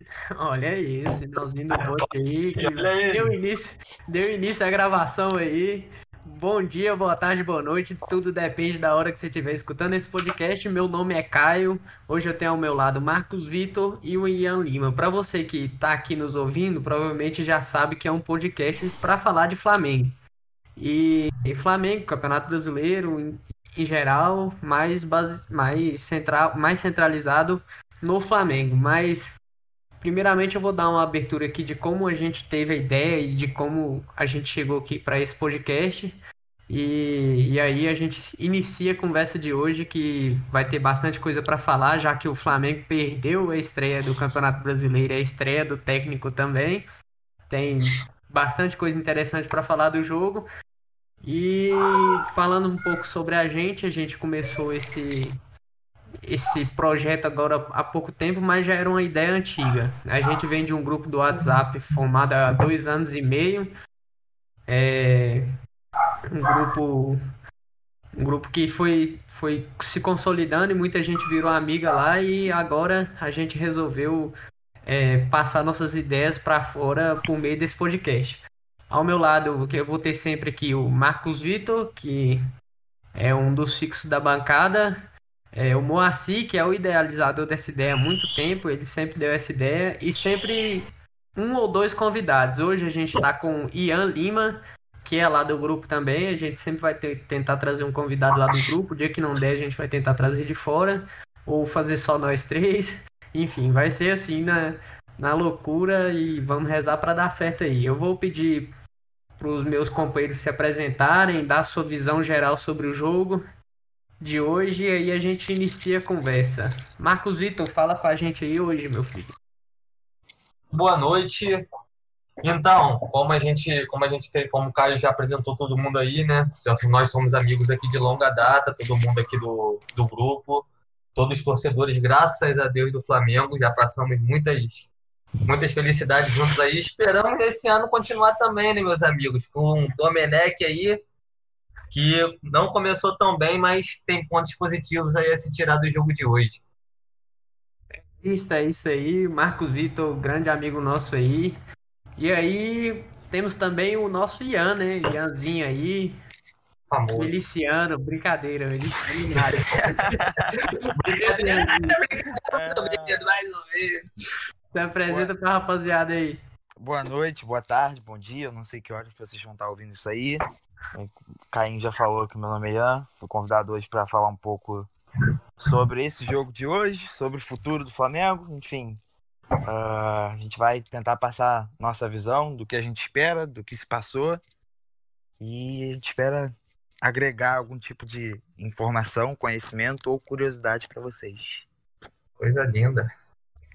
Olha aí, sinalzinho do bot aí, que deu início, deu início à gravação aí. Bom dia, boa tarde, boa noite, tudo depende da hora que você estiver escutando esse podcast. Meu nome é Caio, hoje eu tenho ao meu lado Marcos Vitor e o Ian Lima. Para você que está aqui nos ouvindo, provavelmente já sabe que é um podcast para falar de Flamengo. E, e Flamengo, Campeonato Brasileiro em, em geral, mais, base, mais, central, mais centralizado no Flamengo. Mas Primeiramente, eu vou dar uma abertura aqui de como a gente teve a ideia e de como a gente chegou aqui para esse podcast. E, e aí a gente inicia a conversa de hoje que vai ter bastante coisa para falar, já que o Flamengo perdeu a estreia do Campeonato Brasileiro a estreia do técnico também. Tem bastante coisa interessante para falar do jogo. E falando um pouco sobre a gente, a gente começou esse esse projeto agora há pouco tempo, mas já era uma ideia antiga. A gente vem de um grupo do WhatsApp formado há dois anos e meio. É um grupo um grupo que foi, foi se consolidando e muita gente virou amiga lá e agora a gente resolveu é, passar nossas ideias para fora por meio desse podcast. Ao meu lado, eu vou ter sempre aqui o Marcos Vitor, que é um dos fixos da bancada, é, o Moacir, que é o idealizador dessa ideia há muito tempo, ele sempre deu essa ideia e sempre um ou dois convidados. Hoje a gente está com Ian Lima, que é lá do grupo também. A gente sempre vai ter, tentar trazer um convidado lá do grupo. O dia que não der, a gente vai tentar trazer de fora ou fazer só nós três. Enfim, vai ser assim na, na loucura e vamos rezar para dar certo aí. Eu vou pedir para os meus companheiros se apresentarem, dar sua visão geral sobre o jogo de hoje e aí a gente inicia a conversa. Marcos Vitor, fala com a gente aí hoje, meu filho. Boa noite. Então, como a gente, como a gente tem, como o Caio já apresentou todo mundo aí, né? Nós somos amigos aqui de longa data, todo mundo aqui do, do grupo, todos torcedores, graças a Deus do Flamengo, já passamos muitas muitas felicidades juntos aí. Esperamos esse ano continuar também, né, meus amigos, com o Domenech aí que não começou tão bem, mas tem pontos positivos aí a se tirar do jogo de hoje. Isso, é isso aí. Marcos Vitor, grande amigo nosso aí. E aí, temos também o nosso Ian, né? Ianzinho aí. Famoso. Miliciano, brincadeira. Miliciano brincadeira, brincadeira, mais ou menos. Se apresenta pra rapaziada aí. Boa noite, boa tarde, bom dia. Eu não sei que horas que vocês vão estar ouvindo isso aí. O Caim já falou que meu nome é Ian. Fui convidado hoje para falar um pouco sobre esse jogo de hoje, sobre o futuro do Flamengo. Enfim, uh, a gente vai tentar passar nossa visão do que a gente espera, do que se passou. E a gente espera agregar algum tipo de informação, conhecimento ou curiosidade para vocês. Coisa linda.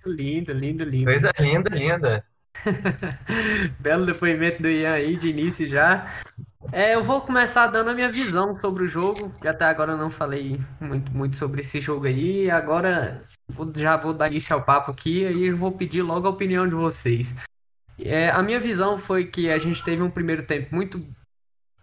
Lindo, lindo, lindo. Coisa linda, linda. Belo depoimento do Ian aí, de início já. É, eu vou começar dando a minha visão sobre o jogo, que até agora eu não falei muito, muito sobre esse jogo aí. Agora já vou dar início ao papo aqui e vou pedir logo a opinião de vocês. É, a minha visão foi que a gente teve um primeiro tempo muito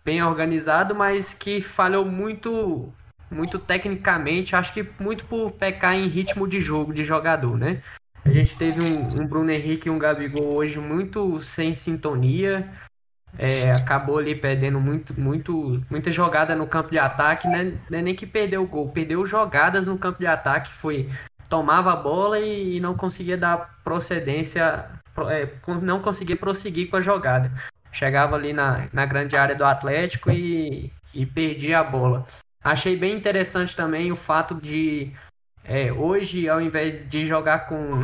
bem organizado, mas que falhou muito muito tecnicamente, acho que muito por pecar em ritmo de jogo, de jogador, né? A gente teve um, um Bruno Henrique e um Gabigol hoje muito sem sintonia. É, acabou ali perdendo muito, muito, muita jogada no campo de ataque, né? Não é nem que perdeu o gol, perdeu jogadas no campo de ataque, foi tomava a bola e, e não conseguia dar procedência, é, não conseguia prosseguir com a jogada. Chegava ali na, na grande área do Atlético e, e perdia a bola. Achei bem interessante também o fato de é, hoje, ao invés de jogar com,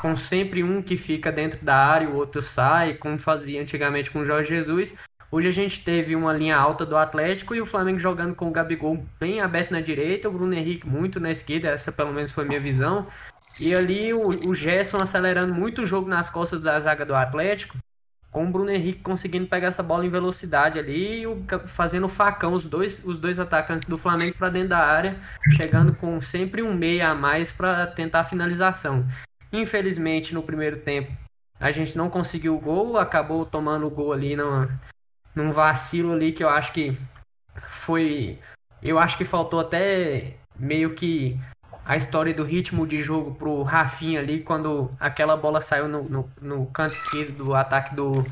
com sempre um que fica dentro da área e o outro sai, como fazia antigamente com o Jorge Jesus, hoje a gente teve uma linha alta do Atlético e o Flamengo jogando com o Gabigol bem aberto na direita, o Bruno Henrique muito na esquerda, essa pelo menos foi a minha visão. E ali o, o Gerson acelerando muito o jogo nas costas da zaga do Atlético com o Bruno Henrique conseguindo pegar essa bola em velocidade ali e fazendo facão os dois, os dois atacantes do Flamengo para dentro da área, chegando com sempre um meia a mais para tentar a finalização. Infelizmente, no primeiro tempo, a gente não conseguiu o gol, acabou tomando o gol ali numa, num vacilo ali que eu acho que foi. Eu acho que faltou até meio que a história do ritmo de jogo pro Rafinha ali, quando aquela bola saiu no, no, no canto esquerdo do ataque do,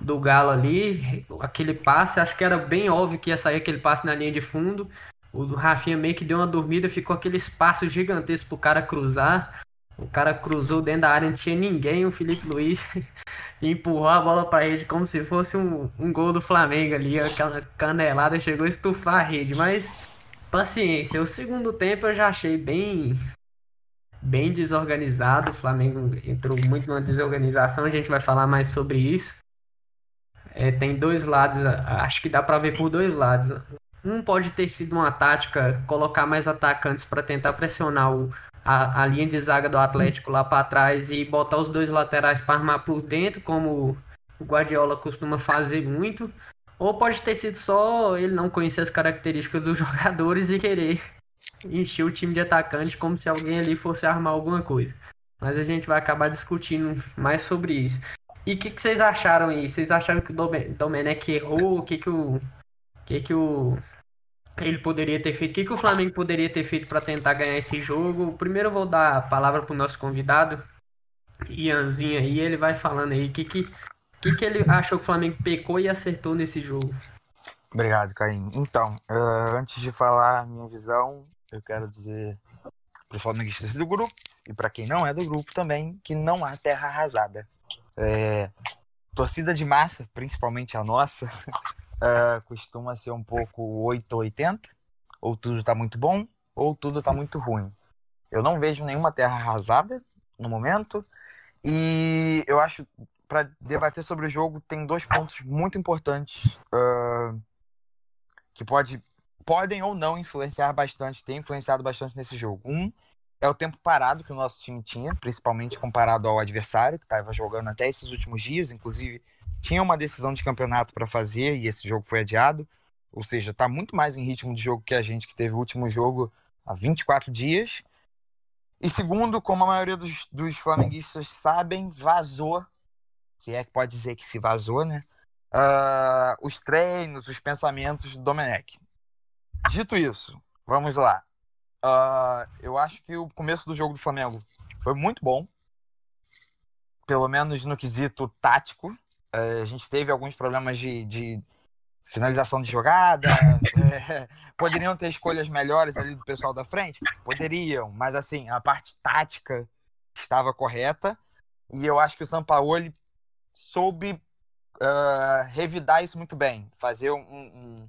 do Galo ali, aquele passe, acho que era bem óbvio que ia sair aquele passe na linha de fundo. O Rafinha meio que deu uma dormida, ficou aquele espaço gigantesco pro cara cruzar. O cara cruzou dentro da área, não tinha ninguém. O Felipe Luiz empurrou a bola pra rede como se fosse um, um gol do Flamengo ali. Aquela canelada chegou a estufar a rede, mas paciência. O segundo tempo eu já achei bem bem desorganizado. O Flamengo entrou muito numa desorganização. A gente vai falar mais sobre isso. É, tem dois lados, acho que dá para ver por dois lados. Um pode ter sido uma tática, colocar mais atacantes para tentar pressionar o, a, a, linha de zaga do Atlético lá para trás e botar os dois laterais para armar por dentro, como o Guardiola costuma fazer muito. Ou pode ter sido só ele não conhecer as características dos jogadores e querer encher o time de atacante como se alguém ali fosse armar alguma coisa. Mas a gente vai acabar discutindo mais sobre isso. E o que, que, vocês acharam aí? Vocês acharam que o Domenech errou? O que, que o. que, que o. Ele poderia ter feito? O que, que o Flamengo poderia ter feito para tentar ganhar esse jogo? Primeiro eu vou dar a palavra pro nosso convidado, Ianzinho aí, ele vai falando aí o que, que que, que ele achou que o Flamengo pecou e acertou nesse jogo? Obrigado, Caim. Então, uh, antes de falar minha visão, eu quero dizer para os flamenguistas do grupo e para quem não é do grupo também que não há terra arrasada. É, torcida de massa, principalmente a nossa, uh, costuma ser um pouco 8 ou 80, ou tudo está muito bom, ou tudo está muito ruim. Eu não vejo nenhuma terra arrasada no momento, e eu acho para debater sobre o jogo, tem dois pontos muito importantes uh, que pode, podem ou não influenciar bastante, tem influenciado bastante nesse jogo. Um é o tempo parado que o nosso time tinha, principalmente comparado ao adversário, que estava jogando até esses últimos dias, inclusive tinha uma decisão de campeonato para fazer e esse jogo foi adiado. Ou seja, está muito mais em ritmo de jogo que a gente, que teve o último jogo há 24 dias. E segundo, como a maioria dos, dos flamenguistas sabem, vazou se é que pode dizer que se vazou, né? Uh, os treinos, os pensamentos do Domenech. Dito isso, vamos lá. Uh, eu acho que o começo do jogo do Flamengo foi muito bom, pelo menos no quesito tático. Uh, a gente teve alguns problemas de, de finalização de jogada. é, poderiam ter escolhas melhores ali do pessoal da frente? Poderiam, mas assim, a parte tática estava correta. E eu acho que o Sampaoli soube uh, revidar isso muito bem, fazer um, um,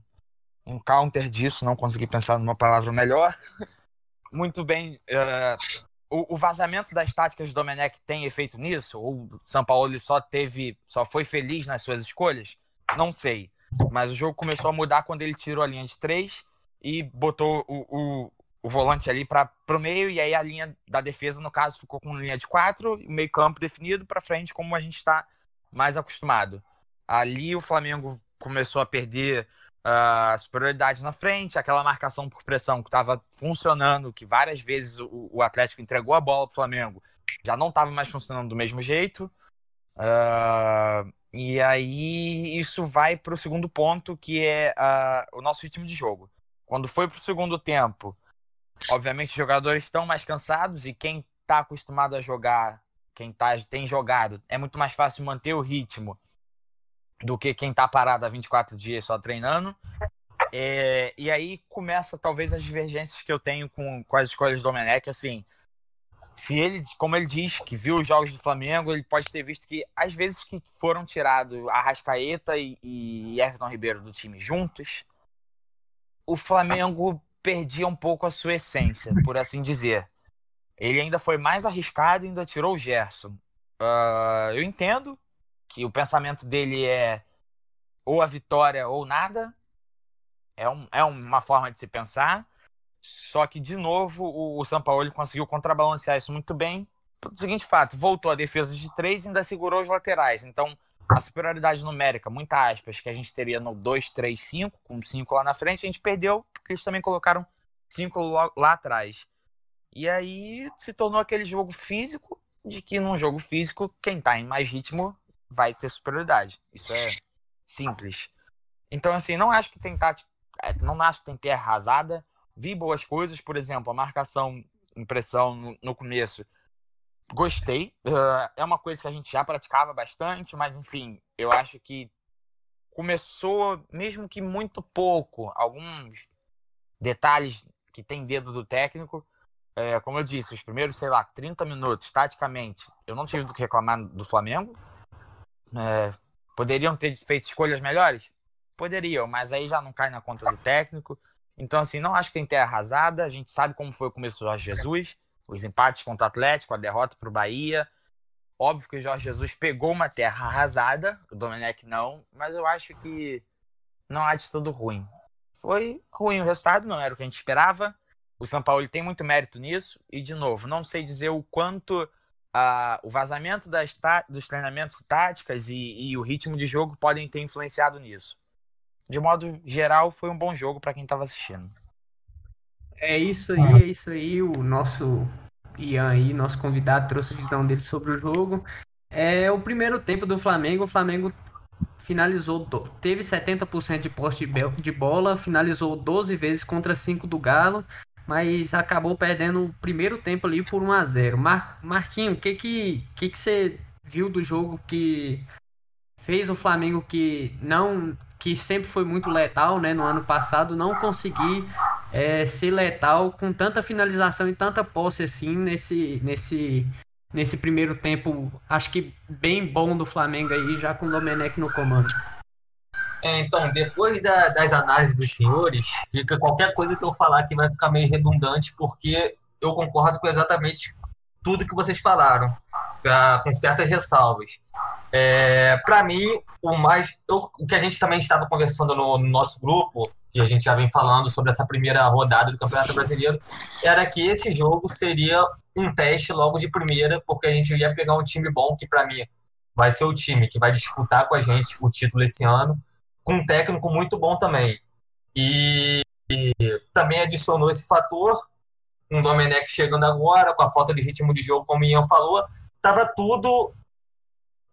um, counter disso, não consegui pensar numa palavra melhor. muito bem. Uh, o, o, vazamento das táticas do Domenech tem efeito nisso? Ou o São Paulo só teve, só foi feliz nas suas escolhas? Não sei. Mas o jogo começou a mudar quando ele tirou a linha de três e botou o, o, o volante ali para o meio, e aí a linha da defesa, no caso, ficou com linha de quatro, meio campo definido para frente, como a gente está mais acostumado. Ali o Flamengo começou a perder uh, a superioridade na frente, aquela marcação por pressão que estava funcionando, que várias vezes o, o, Atlético entregou a bola para o Flamengo, já não estava mais funcionando do mesmo jeito. Uh, e aí isso vai para o segundo ponto, que é uh, o nosso ritmo de jogo. Quando foi para o segundo tempo, obviamente os jogadores estão mais cansados e quem está acostumado a jogar quem tá, tem jogado, é muito mais fácil manter o ritmo do que quem tá parado há 24 dias só treinando. É, e aí começa talvez as divergências que eu tenho com, com as escolhas do Domenech, assim, se ele, como ele diz, que viu os jogos do Flamengo, ele pode ter visto que às vezes que foram tirados Arrascaeta e, e Everton Ribeiro do time juntos, o Flamengo perdia um pouco a sua essência, por assim dizer. Ele ainda foi mais arriscado e ainda tirou o Gerson. Uh, eu entendo que o pensamento dele é ou a vitória ou nada. É, um, é uma forma de se pensar. Só que, de novo, o, o São Paulo conseguiu contrabalancear isso muito bem. O seguinte fato, voltou a defesa de três e ainda segurou os laterais. Então, a superioridade numérica, muita aspas, que a gente teria no 2, 3, 5, com 5 lá na frente, a gente perdeu, porque eles também colocaram 5 lá, lá atrás. E aí se tornou aquele jogo físico, de que num jogo físico, quem tá em mais ritmo vai ter superioridade. Isso é simples. Então, assim, não acho que tem tática, é, não acho que tem que ter arrasada. Vi boas coisas, por exemplo, a marcação impressão no, no começo. Gostei. Uh, é uma coisa que a gente já praticava bastante, mas enfim, eu acho que começou, mesmo que muito pouco, alguns detalhes que tem dedo do técnico. É, como eu disse, os primeiros, sei lá, 30 minutos, taticamente, eu não tive do que reclamar do Flamengo. É, poderiam ter feito escolhas melhores? Poderiam, mas aí já não cai na conta do técnico. Então, assim, não acho que tem terra arrasada. A gente sabe como foi o começo do Jorge Jesus, os empates contra o Atlético, a derrota para o Bahia. Óbvio que o Jorge Jesus pegou uma terra arrasada, o Domenech não, mas eu acho que não há de tudo ruim. Foi ruim o resultado, não era o que a gente esperava. O São Paulo tem muito mérito nisso, e de novo, não sei dizer o quanto uh, o vazamento das dos treinamentos táticas e, e o ritmo de jogo podem ter influenciado nisso. De modo geral, foi um bom jogo para quem estava assistindo. É isso aí, é isso aí. O nosso Ian aí, nosso convidado, trouxe a visão dele sobre o jogo. É o primeiro tempo do Flamengo. O Flamengo finalizou, teve 70% de poste de bola, finalizou 12 vezes contra 5 do Galo, mas acabou perdendo o primeiro tempo ali por 1 a 0. Mar, Marquinho, o que que, que que você viu do jogo que fez o Flamengo que não que sempre foi muito letal, né, no ano passado, não conseguir é, ser letal com tanta finalização e tanta posse assim nesse nesse nesse primeiro tempo, acho que bem bom do Flamengo aí, já com o Domenech no comando. É, então, depois da, das análises dos senhores, fica qualquer coisa que eu falar que vai ficar meio redundante, porque eu concordo com exatamente tudo que vocês falaram, com certas ressalvas. É, para mim, o mais. Eu, o que a gente também estava conversando no, no nosso grupo, que a gente já vem falando sobre essa primeira rodada do Campeonato Brasileiro, era que esse jogo seria um teste logo de primeira, porque a gente ia pegar um time bom, que para mim vai ser o time que vai disputar com a gente o título esse ano, com um técnico muito bom também. E, e também adicionou esse fator, um Domenech chegando agora, com a falta de ritmo de jogo, como o Ian falou, estava tudo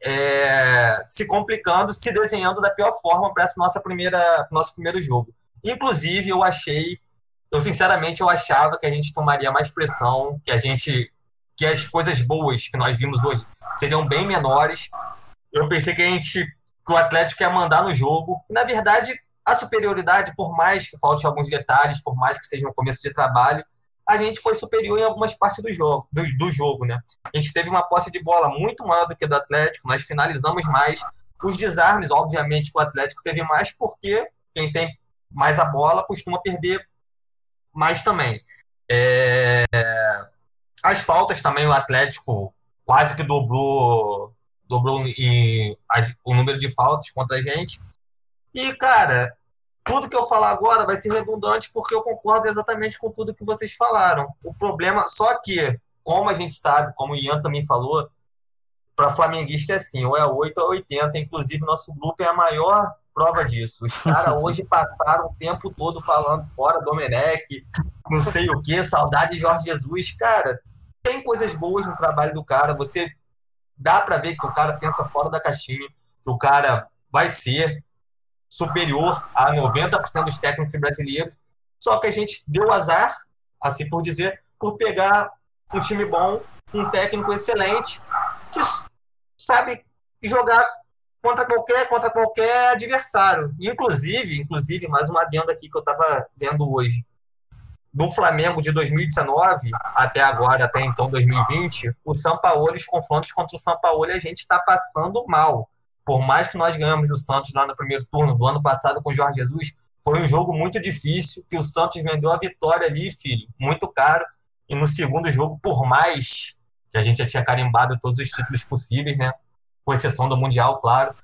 é, se complicando, se desenhando da pior forma para essa nossa primeira nosso primeiro jogo. Inclusive, eu achei eu sinceramente eu achava que a gente tomaria mais pressão, que a gente que as coisas boas que nós vimos hoje seriam bem menores. Eu pensei que a gente que o Atlético ia mandar no jogo. Na verdade, a superioridade, por mais que falte alguns detalhes, por mais que seja um começo de trabalho, a gente foi superior em algumas partes do jogo, do, do jogo, né? A gente teve uma posse de bola muito maior do que do Atlético, nós finalizamos mais. Os desarmes, obviamente, que o Atlético teve mais, porque quem tem mais a bola costuma perder mas também. É, as faltas também, o Atlético quase que dobrou, dobrou em, o número de faltas contra a gente. E, cara, tudo que eu falar agora vai ser redundante porque eu concordo exatamente com tudo que vocês falaram. O problema, só que, como a gente sabe, como o Ian também falou, para flamenguista é assim, ou é 8 ou 80. Inclusive, nosso grupo é a maior prova disso. Os caras hoje passaram o tempo todo falando fora Domenech, não sei o que, saudade de Jorge Jesus. Cara, tem coisas boas no trabalho do cara. Você dá para ver que o cara pensa fora da caixinha, que o cara vai ser superior a 90% dos técnicos brasileiros. Só que a gente deu azar, assim por dizer, por pegar um time bom, um técnico excelente, que sabe jogar contra qualquer, contra qualquer adversário. Inclusive, inclusive, mais uma adenda aqui que eu estava vendo hoje. Do Flamengo de 2019 até agora, até então 2020, o São Paulo, os confrontos contra o São Paulo, a gente está passando mal. Por mais que nós ganhamos do Santos lá no primeiro turno do ano passado com o Jorge Jesus, foi um jogo muito difícil, que o Santos vendeu a vitória ali, filho, muito caro. E no segundo jogo, por mais que a gente já tinha carimbado todos os títulos possíveis, né? com exceção do Mundial, claro.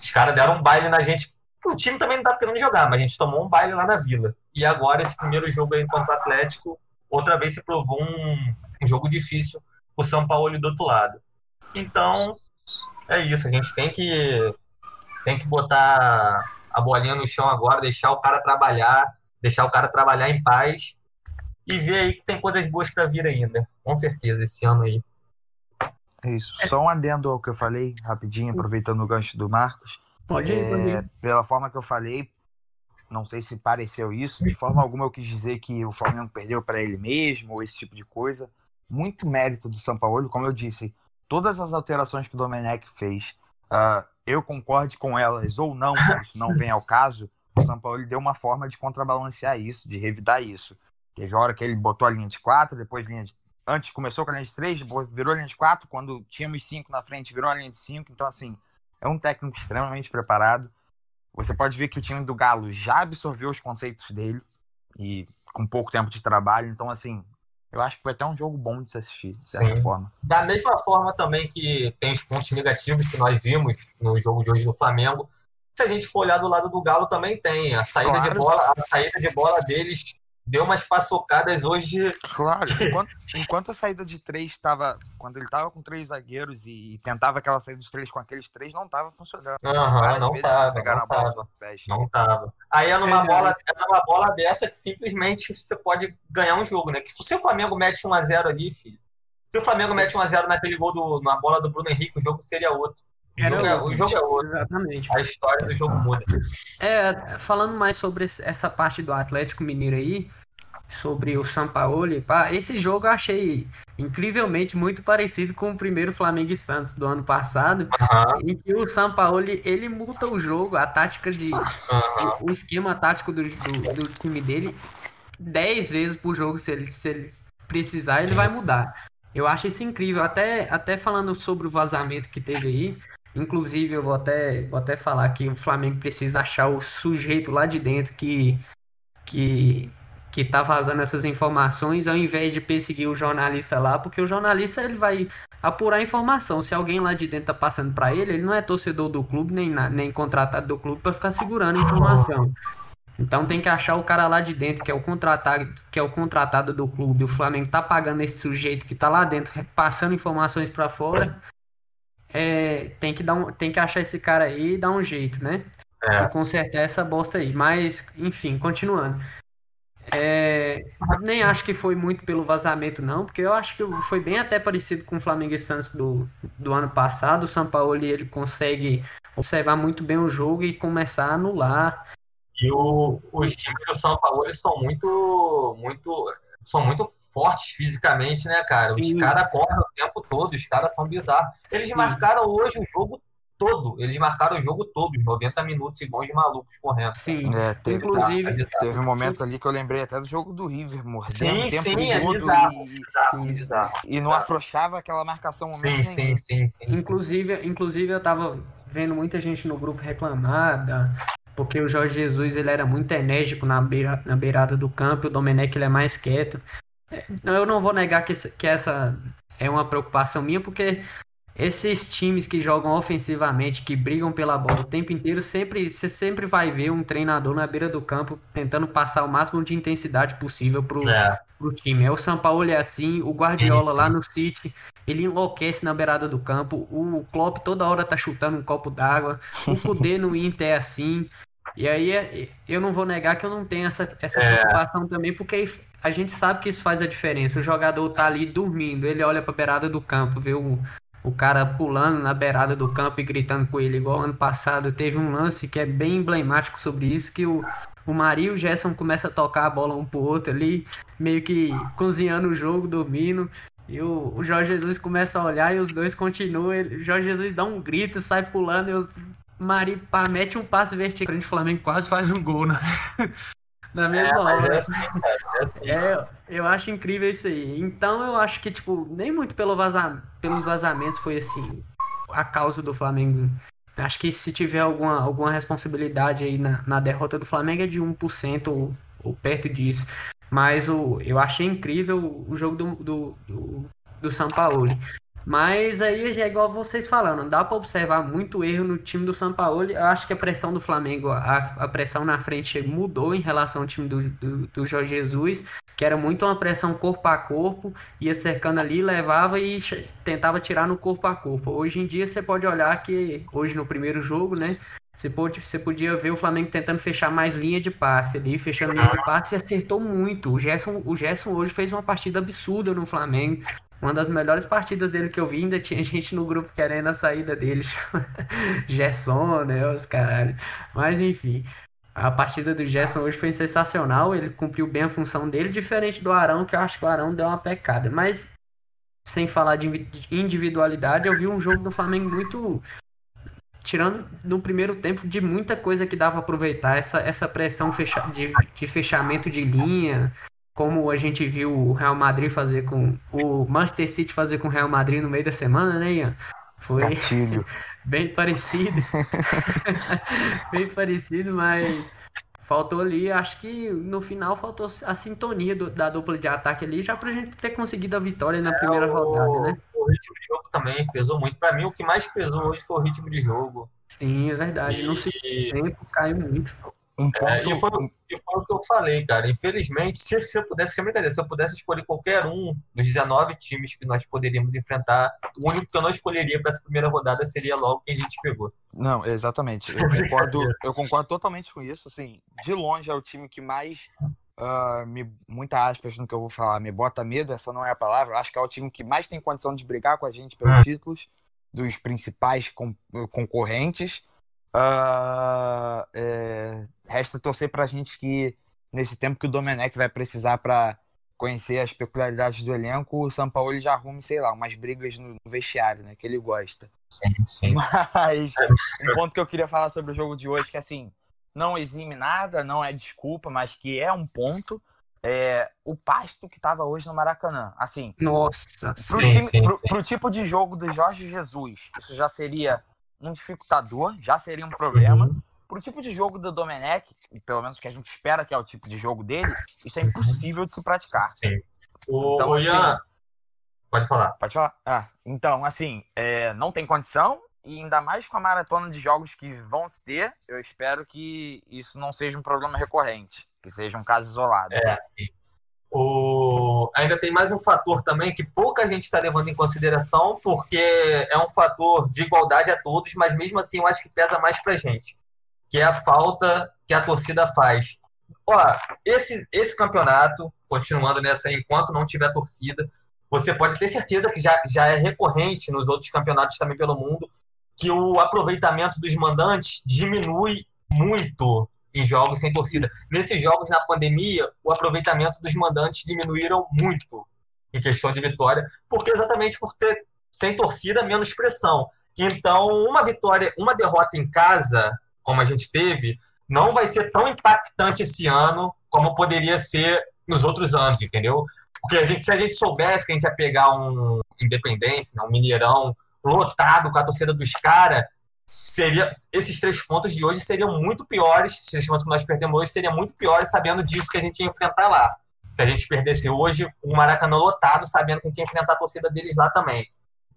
Os caras deram um baile na gente. O time também não estava querendo jogar, mas a gente tomou um baile lá na Vila. E agora, esse primeiro jogo aí enquanto Atlético, outra vez se provou um, um jogo difícil o São Paulo do outro lado. Então, é isso. A gente tem que, tem que botar a bolinha no chão agora, deixar o cara trabalhar, deixar o cara trabalhar em paz e ver aí que tem coisas boas para vir ainda. Com certeza, esse ano aí. É isso. É. Só um adendo ao que eu falei, rapidinho, aproveitando o gancho do Marcos. Pode ir, é, pode ir. Pela forma que eu falei, não sei se pareceu isso. De forma alguma eu quis dizer que o Flamengo perdeu para ele mesmo ou esse tipo de coisa. Muito mérito do São Paulo, como eu disse. Todas as alterações que o Domenech fez, uh, eu concorde com elas ou não, isso não vem ao caso. O São Paulo deu uma forma de contrabalancear isso, de revidar isso. Teve hora que ele botou a linha de quatro, depois linha de. Antes começou com a linha de três, depois virou a linha de quatro. Quando tínhamos cinco na frente, virou a linha de cinco. Então, assim, é um técnico extremamente preparado. Você pode ver que o time do Galo já absorveu os conceitos dele e com pouco tempo de trabalho. Então, assim, eu acho que foi até um jogo bom de se assistir, de certa Sim. forma. Da mesma forma também que tem os pontos negativos que nós vimos no jogo de hoje do Flamengo, se a gente for olhar do lado do Galo também tem. A saída claro. de bola, a saída de bola deles deu umas paçocadas hoje. Claro, enquanto, enquanto a saída de três estava. Quando ele estava com três zagueiros e, e, tentava aquela saída de três com aqueles três, não estava funcionando. Aham, não estava. Não, tava, não tava. Aí é numa, bola, é numa bola dessa que simplesmente você pode ganhar um jogo, né? Que se o Flamengo mete 1x0 ali, filho. Se o Flamengo mete 1x0 naquele gol do, na bola do Bruno Henrique, o jogo seria outro. O jogo, é, o jogo, é, outro. Exatamente. A história do jogo muda. É, falando mais sobre essa parte do Atlético Mineiro aí, sobre o Sampaoli, pá, esse jogo eu achei incrivelmente muito parecido com o primeiro Flamengo e Santos do ano passado, uhum. em que o Sampaoli ele muda o jogo, a tática de uhum. o, esquema tático do, do, do, time dele dez vezes por jogo, se ele, se ele precisar, ele vai mudar. Eu acho isso incrível, até, até falando sobre o vazamento que teve aí, Inclusive, eu vou até, vou até falar que o Flamengo precisa achar o sujeito lá de dentro que, que, que tá vazando essas informações, ao invés de perseguir o jornalista lá, porque o jornalista ele vai apurar a informação. Se alguém lá de dentro tá passando para ele, ele não é torcedor do clube, nem, nem contratado do clube para ficar segurando a informação. Então tem que achar o cara lá de dentro, que é o contratado, que é o contratado do clube. O Flamengo tá pagando esse sujeito que tá lá dentro, passando informações para fora é, tem, que dar um, tem que achar esse cara aí e dar um jeito, né? É. Pra consertar essa bosta aí. Mas, enfim, continuando. É, nem acho que foi muito pelo vazamento, não, porque eu acho que foi bem até parecido com o Flamengo e Santos do, do ano passado. O São Paulo ele consegue observar muito bem o jogo e começar a anular e o, os times do São Paulo eles são muito, muito, são muito fortes fisicamente, né, cara? Os caras correm o tempo todo, os caras são bizarros. Eles Sim. marcaram hoje o jogo todo. Eles marcaram o jogo todo, os 90 minutos igual de malucos correndo. Sim, é, teve, Inclusive, tá, teve um momento ali que eu lembrei até do jogo do River, mordendo sim, tempo sim, é bizarro, e, bizarro, sim, bizarro, E não afrouxava aquela marcação sim, sim, sim, sim, Inclusive, inclusive eu tava vendo muita gente no grupo reclamar da, porque o Jorge Jesus ele era muito enérgico na, beira, na beirada do campo, o Domenech ele é mais quieto. É, eu não vou negar que, que essa é uma preocupação minha, porque esses times que jogam ofensivamente, que brigam pela bola o tempo inteiro, sempre você sempre vai ver um treinador na beira do campo tentando passar o máximo de intensidade possível pro, é. pro time. É o São Paulo é assim, o Guardiola lá no City, ele enlouquece na beirada do campo, o Klopp toda hora tá chutando um copo d'água, o Fudê no Inter é assim. E aí é, eu não vou negar que eu não tenho essa, essa é. preocupação também, porque a gente sabe que isso faz a diferença. O jogador tá ali dormindo, ele olha pra beirada do campo, vê o, o cara pulando na beirada do campo e gritando com ele, igual ano passado. Teve um lance que é bem emblemático sobre isso, que o, o Mario e o Gerson começam a tocar a bola um pro outro ali, meio que cozinhando o jogo, dormindo. E o, o Jorge Jesus começa a olhar e os dois continuam. Ele, o Jorge Jesus dá um grito, sai pulando e os Maripá mete um passe vertical, o Flamengo quase faz um gol, né? Na mesma é, hora. É, assim, é, assim. é, eu acho incrível isso aí. Então eu acho que, tipo, nem muito pelo vazamento, pelos vazamentos foi assim a causa do Flamengo. Acho que se tiver alguma, alguma responsabilidade aí na, na derrota do Flamengo é de 1% ou, ou perto disso. Mas o, eu achei incrível o jogo do, do, do, do São Paulo. Mas aí já é igual vocês falando, dá para observar muito erro no time do São Paulo. Eu acho que a pressão do Flamengo, a, a pressão na frente mudou em relação ao time do, do, do, Jorge Jesus, que era muito uma pressão corpo a corpo, ia cercando ali, levava e tentava tirar no corpo a corpo. Hoje em dia você pode olhar que, hoje no primeiro jogo, né? Você, pode, você podia ver o Flamengo tentando fechar mais linha de passe ali, fechando linha de passe e acertou muito. O Gerson, o Gerson hoje fez uma partida absurda no Flamengo. Uma das melhores partidas dele que eu vi, ainda tinha gente no grupo querendo a saída dele. Gerson, né? Os caralho. Mas enfim. a partida do Gerson hoje foi sensacional, ele cumpriu bem a função dele, diferente do Arão, que eu acho que o Arão deu uma pecada. Mas, sem falar de individualidade, eu vi um jogo do Flamengo muito. Tirando no primeiro tempo de muita coisa que dá para aproveitar, essa, essa pressão fecha, de, de fechamento de linha, como a gente viu o Real Madrid fazer com. O Manchester City fazer com o Real Madrid no meio da semana, né, Ian? Foi Gatilho. bem parecido. bem parecido, mas faltou ali, acho que no final faltou a sintonia do, da dupla de ataque ali, já pra gente ter conseguido a vitória na é, primeira o, rodada, né? O ritmo de jogo também pesou muito. Pra mim, o que mais pesou hoje foi o ritmo de jogo. Sim, é verdade. E... No segundo tempo caiu muito. Um ponto... É, e, foi, e foi o que eu falei, cara. Infelizmente, se, se eu pudesse, sem brincadeira, se eu pudesse escolher qualquer um dos 19 times que nós poderíamos enfrentar, o único que eu não escolheria para essa primeira rodada seria logo quem a gente pegou. Não, exatamente. Eu concordo, eu concordo totalmente com isso. Assim, de longe é o time que mais. Uh, me, muita aspas no que eu vou falar, me bota medo, essa não é a palavra. Acho que é o time que mais tem condição de brigar com a gente pelos hum. títulos dos principais concorrentes. Uh, é, resta torcer para a gente que, nesse tempo que o Domenech vai precisar para conhecer as peculiaridades do elenco, o São Paulo já arrume, sei lá, umas brigas no, vestiário, né? Que ele gosta. Sim, sim. Mas um ponto que eu queria falar sobre o jogo de hoje, que assim, não exime nada, não é desculpa, mas que é um ponto. É, o pasto que estava hoje no Maracanã. Assim, nossa, pro, sim, time, sim, pro, sim. pro tipo de jogo do Jorge Jesus, isso já seria um dificultador, já seria um problema. Uhum. Pro tipo de jogo do Domenech, pelo menos que a gente espera que é o tipo de jogo dele, isso é impossível de se praticar. Sim. O, então, o assim, Ian, pode falar. Pode falar. Ah, então, assim, é, não tem condição, e ainda mais com a maratona de jogos que vão ter, eu espero que isso não seja um problema recorrente, que seja um caso isolado. É, sim. O... Ainda tem mais um fator também que pouca gente está levando em consideração, porque é um fator de igualdade a todos, mas mesmo assim eu acho que pesa mais para gente, que é a falta que a torcida faz. Ó, esse, esse campeonato, continuando nessa, enquanto não tiver torcida, você pode ter certeza que já, já é recorrente nos outros campeonatos também pelo mundo, que o aproveitamento dos mandantes diminui muito em jogos sem torcida. Nesses jogos na pandemia, o aproveitamento dos mandantes diminuíram muito em questão de vitória, porque exatamente por ter sem torcida menos pressão. Então, uma vitória, uma derrota em casa, como a gente teve, não vai ser tão impactante esse ano como poderia ser nos outros anos, entendeu? Porque a gente, se a gente soubesse que a gente ia pegar um Independência, um Mineirão lotado com a torcida dos caras, seria esses três pontos de hoje seriam muito piores, esses pontos que nós perdemos hoje seriam muito piores sabendo disso que a gente ia enfrentar lá. Se a gente perdesse hoje o Maracanã lotado, sabendo que a gente ia enfrentar a torcida deles lá também.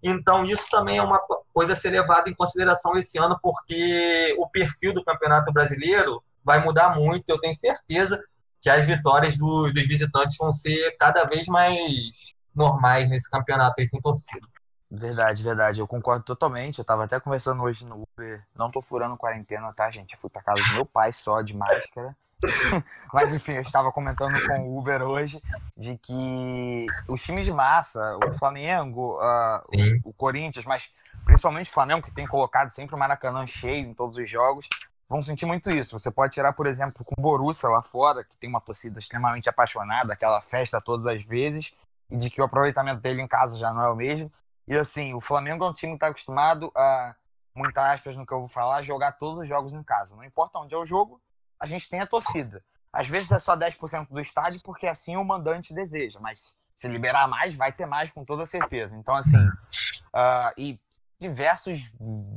Então, isso também é uma coisa a ser levada em consideração esse ano, porque o perfil do Campeonato Brasileiro vai mudar muito. Eu tenho certeza que as vitórias do, dos visitantes vão ser cada vez mais normais nesse campeonato aí sem torcida. Verdade, verdade. Eu concordo totalmente. Eu tava até conversando hoje no Uber. Não tô furando quarentena, tá, gente? Eu fui pra casa do meu pai só de máscara. Mas enfim, eu estava comentando com o Uber hoje de que os times de massa, o Flamengo, uh, o, o, Corinthians, mas principalmente o Flamengo, que tem colocado sempre o Maracanã cheio em todos os jogos, vão sentir muito isso. Você pode tirar, por exemplo, com o Borussia lá fora, que tem uma torcida extremamente apaixonada, aquela festa todas as vezes, e de que o aproveitamento dele em casa já não é o mesmo. E assim, o Flamengo é um time que está acostumado a, muitas aspas no que eu vou falar, jogar todos os jogos em casa. Não importa onde é o jogo, a gente tem a torcida. Às vezes é só 10% do estádio porque assim o mandante deseja, mas se liberar mais, vai ter mais com toda certeza. Então, assim, uh, e diversos,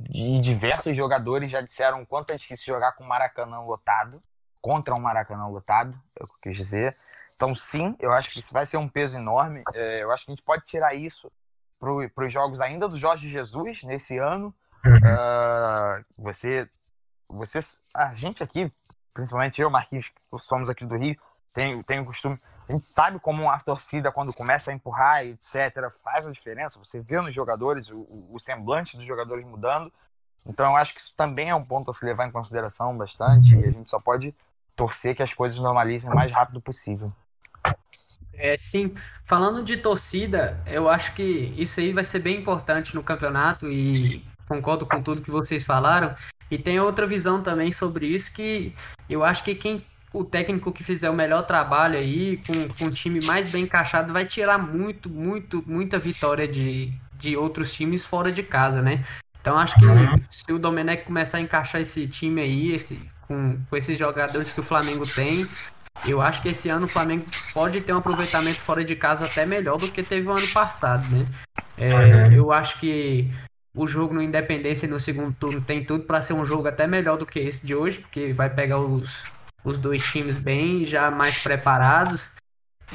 e diversos jogadores já disseram quanto é difícil jogar com o Maracanã lotado, contra um Maracanã lotado, é o que eu quis dizer. Então, sim, eu acho que isso vai ser um peso enorme. É, eu acho que a gente pode tirar isso para os jogos ainda do Jorge Jesus nesse ano. Uhum. Uh, você, você, a gente aqui, principalmente eu, Marquinhos, somos aqui do Rio, tem, tem o costume, a gente sabe como a torcida, quando começa a empurrar, etc., faz a diferença. Você vê nos jogadores o, o semblante dos jogadores mudando. Então, eu acho que isso também é um ponto a se levar em consideração bastante. E a gente só pode torcer que as coisas normalizem o mais rápido possível. É, sim, falando de torcida, eu acho que isso aí vai ser bem importante no campeonato e concordo com tudo que vocês falaram. E tem outra visão também sobre isso que eu acho que quem o técnico que fizer o melhor trabalho aí, com, com um time mais bem encaixado, vai tirar muito, muito, muita vitória de, de outros times fora de casa, né? Então acho que se o Domenech começar a encaixar esse time aí, esse, com, com esses jogadores que o Flamengo tem, eu acho que esse ano o Flamengo pode ter um aproveitamento fora de casa até melhor do que teve o ano passado, né? É. Eu acho que o jogo no Independência no segundo turno tem tudo para ser um jogo até melhor do que esse de hoje, porque vai pegar os, os dois times bem já mais preparados,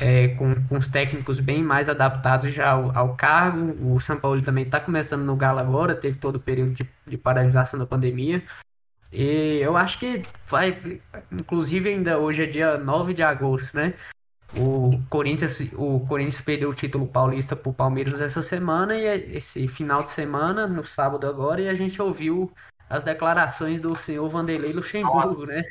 é, com, com os técnicos bem mais adaptados já ao, ao cargo. O São Paulo também está começando no Galo agora, teve todo o período de, de paralisação da pandemia. E eu acho que vai, inclusive ainda hoje é dia 9 de agosto, né? O Corinthians, o Corinthians perdeu o título paulista pro Palmeiras essa semana e esse final de semana, no sábado agora, e a gente ouviu as declarações do senhor Vanderlei Luxemburgo, né?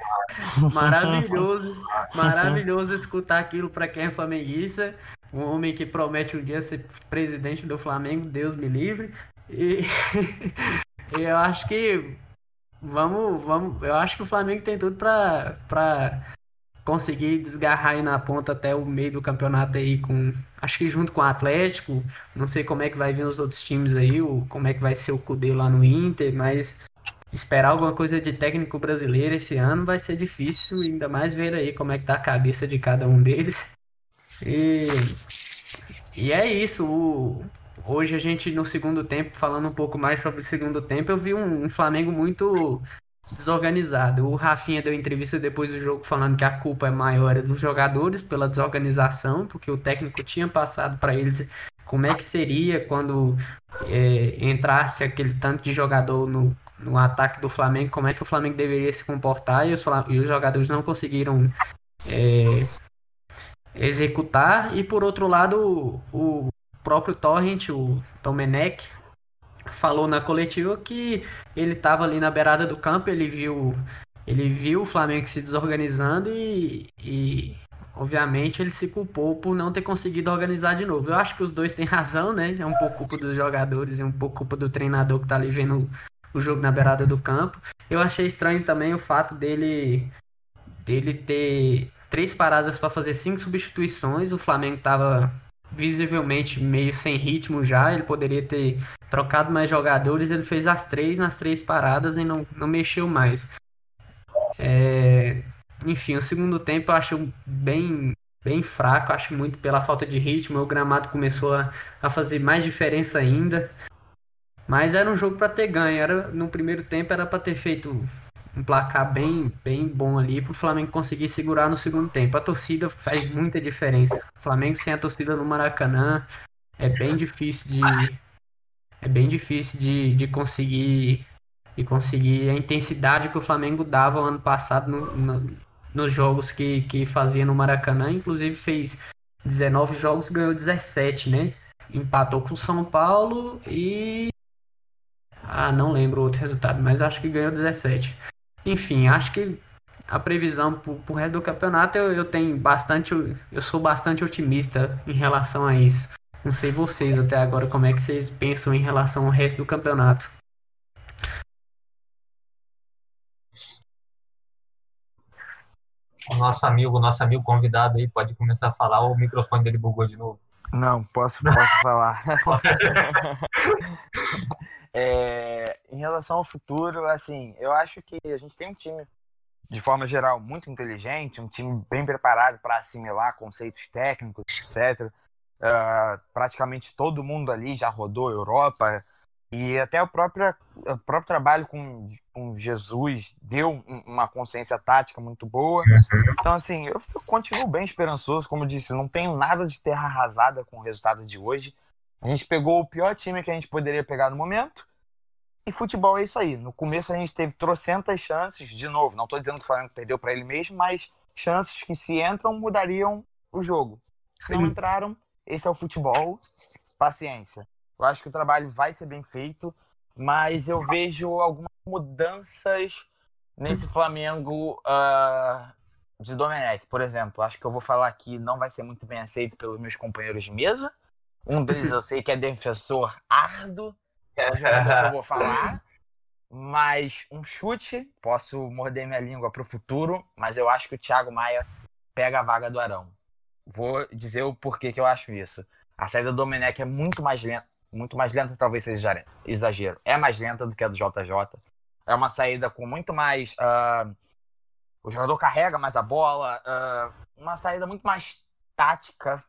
Maravilhoso, maravilhoso escutar aquilo para quem é flamenguista. Um homem que promete um dia ser presidente do Flamengo, Deus me livre. E eu acho que vamos, vamos. Eu acho que o Flamengo tem tudo para para conseguir desgarrar aí na ponta até o meio do campeonato aí com acho que junto com o Atlético, não sei como é que vai vir os outros times aí, o, como é que vai ser o Cudê lá no Inter, mas esperar alguma coisa de técnico brasileiro esse ano vai ser difícil, ainda mais ver aí como é que tá a cabeça de cada um deles. E, e é isso, o, hoje a gente no segundo tempo, falando um pouco mais sobre o segundo tempo, eu vi um, um Flamengo muito desorganizado. O Rafinha deu entrevista depois do jogo falando que a culpa é maior dos jogadores pela desorganização, porque o técnico tinha passado para eles como é que seria quando é, entrasse aquele tanto de jogador no, no ataque do Flamengo, como é que o Flamengo deveria se comportar e os, e os jogadores não conseguiram é, executar. E por outro lado, o, o próprio Torrent, o Domenech, falou na coletiva que ele estava ali na beirada do campo, ele viu ele viu o Flamengo se desorganizando e, e obviamente ele se culpou por não ter conseguido organizar de novo. Eu acho que os dois têm razão, né? É um pouco culpa dos jogadores e um pouco culpa do treinador que está ali vendo o jogo na beirada do campo. Eu achei estranho também o fato dele dele ter três paradas para fazer cinco substituições. O Flamengo estava visivelmente meio sem ritmo já. Ele poderia ter trocado mais jogadores. Ele fez as três nas três paradas e não, não mexeu mais. É... Enfim, o segundo tempo eu acho bem, bem fraco. Acho muito pela falta de ritmo. O gramado começou a, a fazer mais diferença ainda. Mas era um jogo para ter ganho. Era, no primeiro tempo era para ter feito um placar bem, bem bom ali para o Flamengo conseguir segurar no segundo tempo. A torcida faz muita diferença. O Flamengo sem a torcida no Maracanã é bem difícil de é bem difícil de, de conseguir de conseguir a intensidade que o Flamengo dava ano passado no, no, nos jogos que, que fazia no Maracanã. Inclusive fez 19 jogos, ganhou 17, né? Empatou com o São Paulo e ah, não lembro outro resultado, mas acho que ganhou 17. Enfim, acho que a previsão pro, pro resto do campeonato eu, eu tenho bastante. Eu sou bastante otimista em relação a isso. Não sei vocês até agora como é que vocês pensam em relação ao resto do campeonato. O nosso amigo, nosso amigo convidado aí pode começar a falar ou o microfone dele bugou de novo? Não, posso, posso falar. É, em relação ao futuro, assim, eu acho que a gente tem um time, de forma geral, muito inteligente, um time bem preparado para assimilar conceitos técnicos, etc. Uh, ah, praticamente todo mundo ali já rodou Europa e até o próprio, o próprio trabalho com, com Jesus deu uma consciência tática muito boa. Uhum. Então, assim, eu continuo bem esperançoso. Como eu disse, não tenho nada de terra arrasada com o resultado de hoje. A gente pegou o pior time que a gente poderia pegar no momento. E futebol é isso aí. No começo a gente teve trocentas chances, de novo, não estou dizendo que o Flamengo perdeu para ele mesmo, mas chances que se entram mudariam o jogo. Se não entraram, esse é o futebol. Paciência. Eu acho que o trabalho vai ser bem feito, mas eu vejo algumas mudanças nesse Flamengo uh, de Domenech, por exemplo. Acho que eu vou falar aqui, não vai ser muito bem aceito pelos meus companheiros de mesa. Um deles eu sei que é defensor árduo, é o jogador que eu vou falar. Mas um chute, posso morder minha língua para o futuro, mas eu acho que o Thiago Maia pega a vaga do Arão. Vou dizer o porquê que eu acho isso. A saída do Domenech é muito mais lenta, muito mais lenta, talvez seja exagero. É mais lenta do que a do JJ. É uma saída com muito mais. Uh, o jogador carrega mais a bola, uh, uma saída muito mais tática,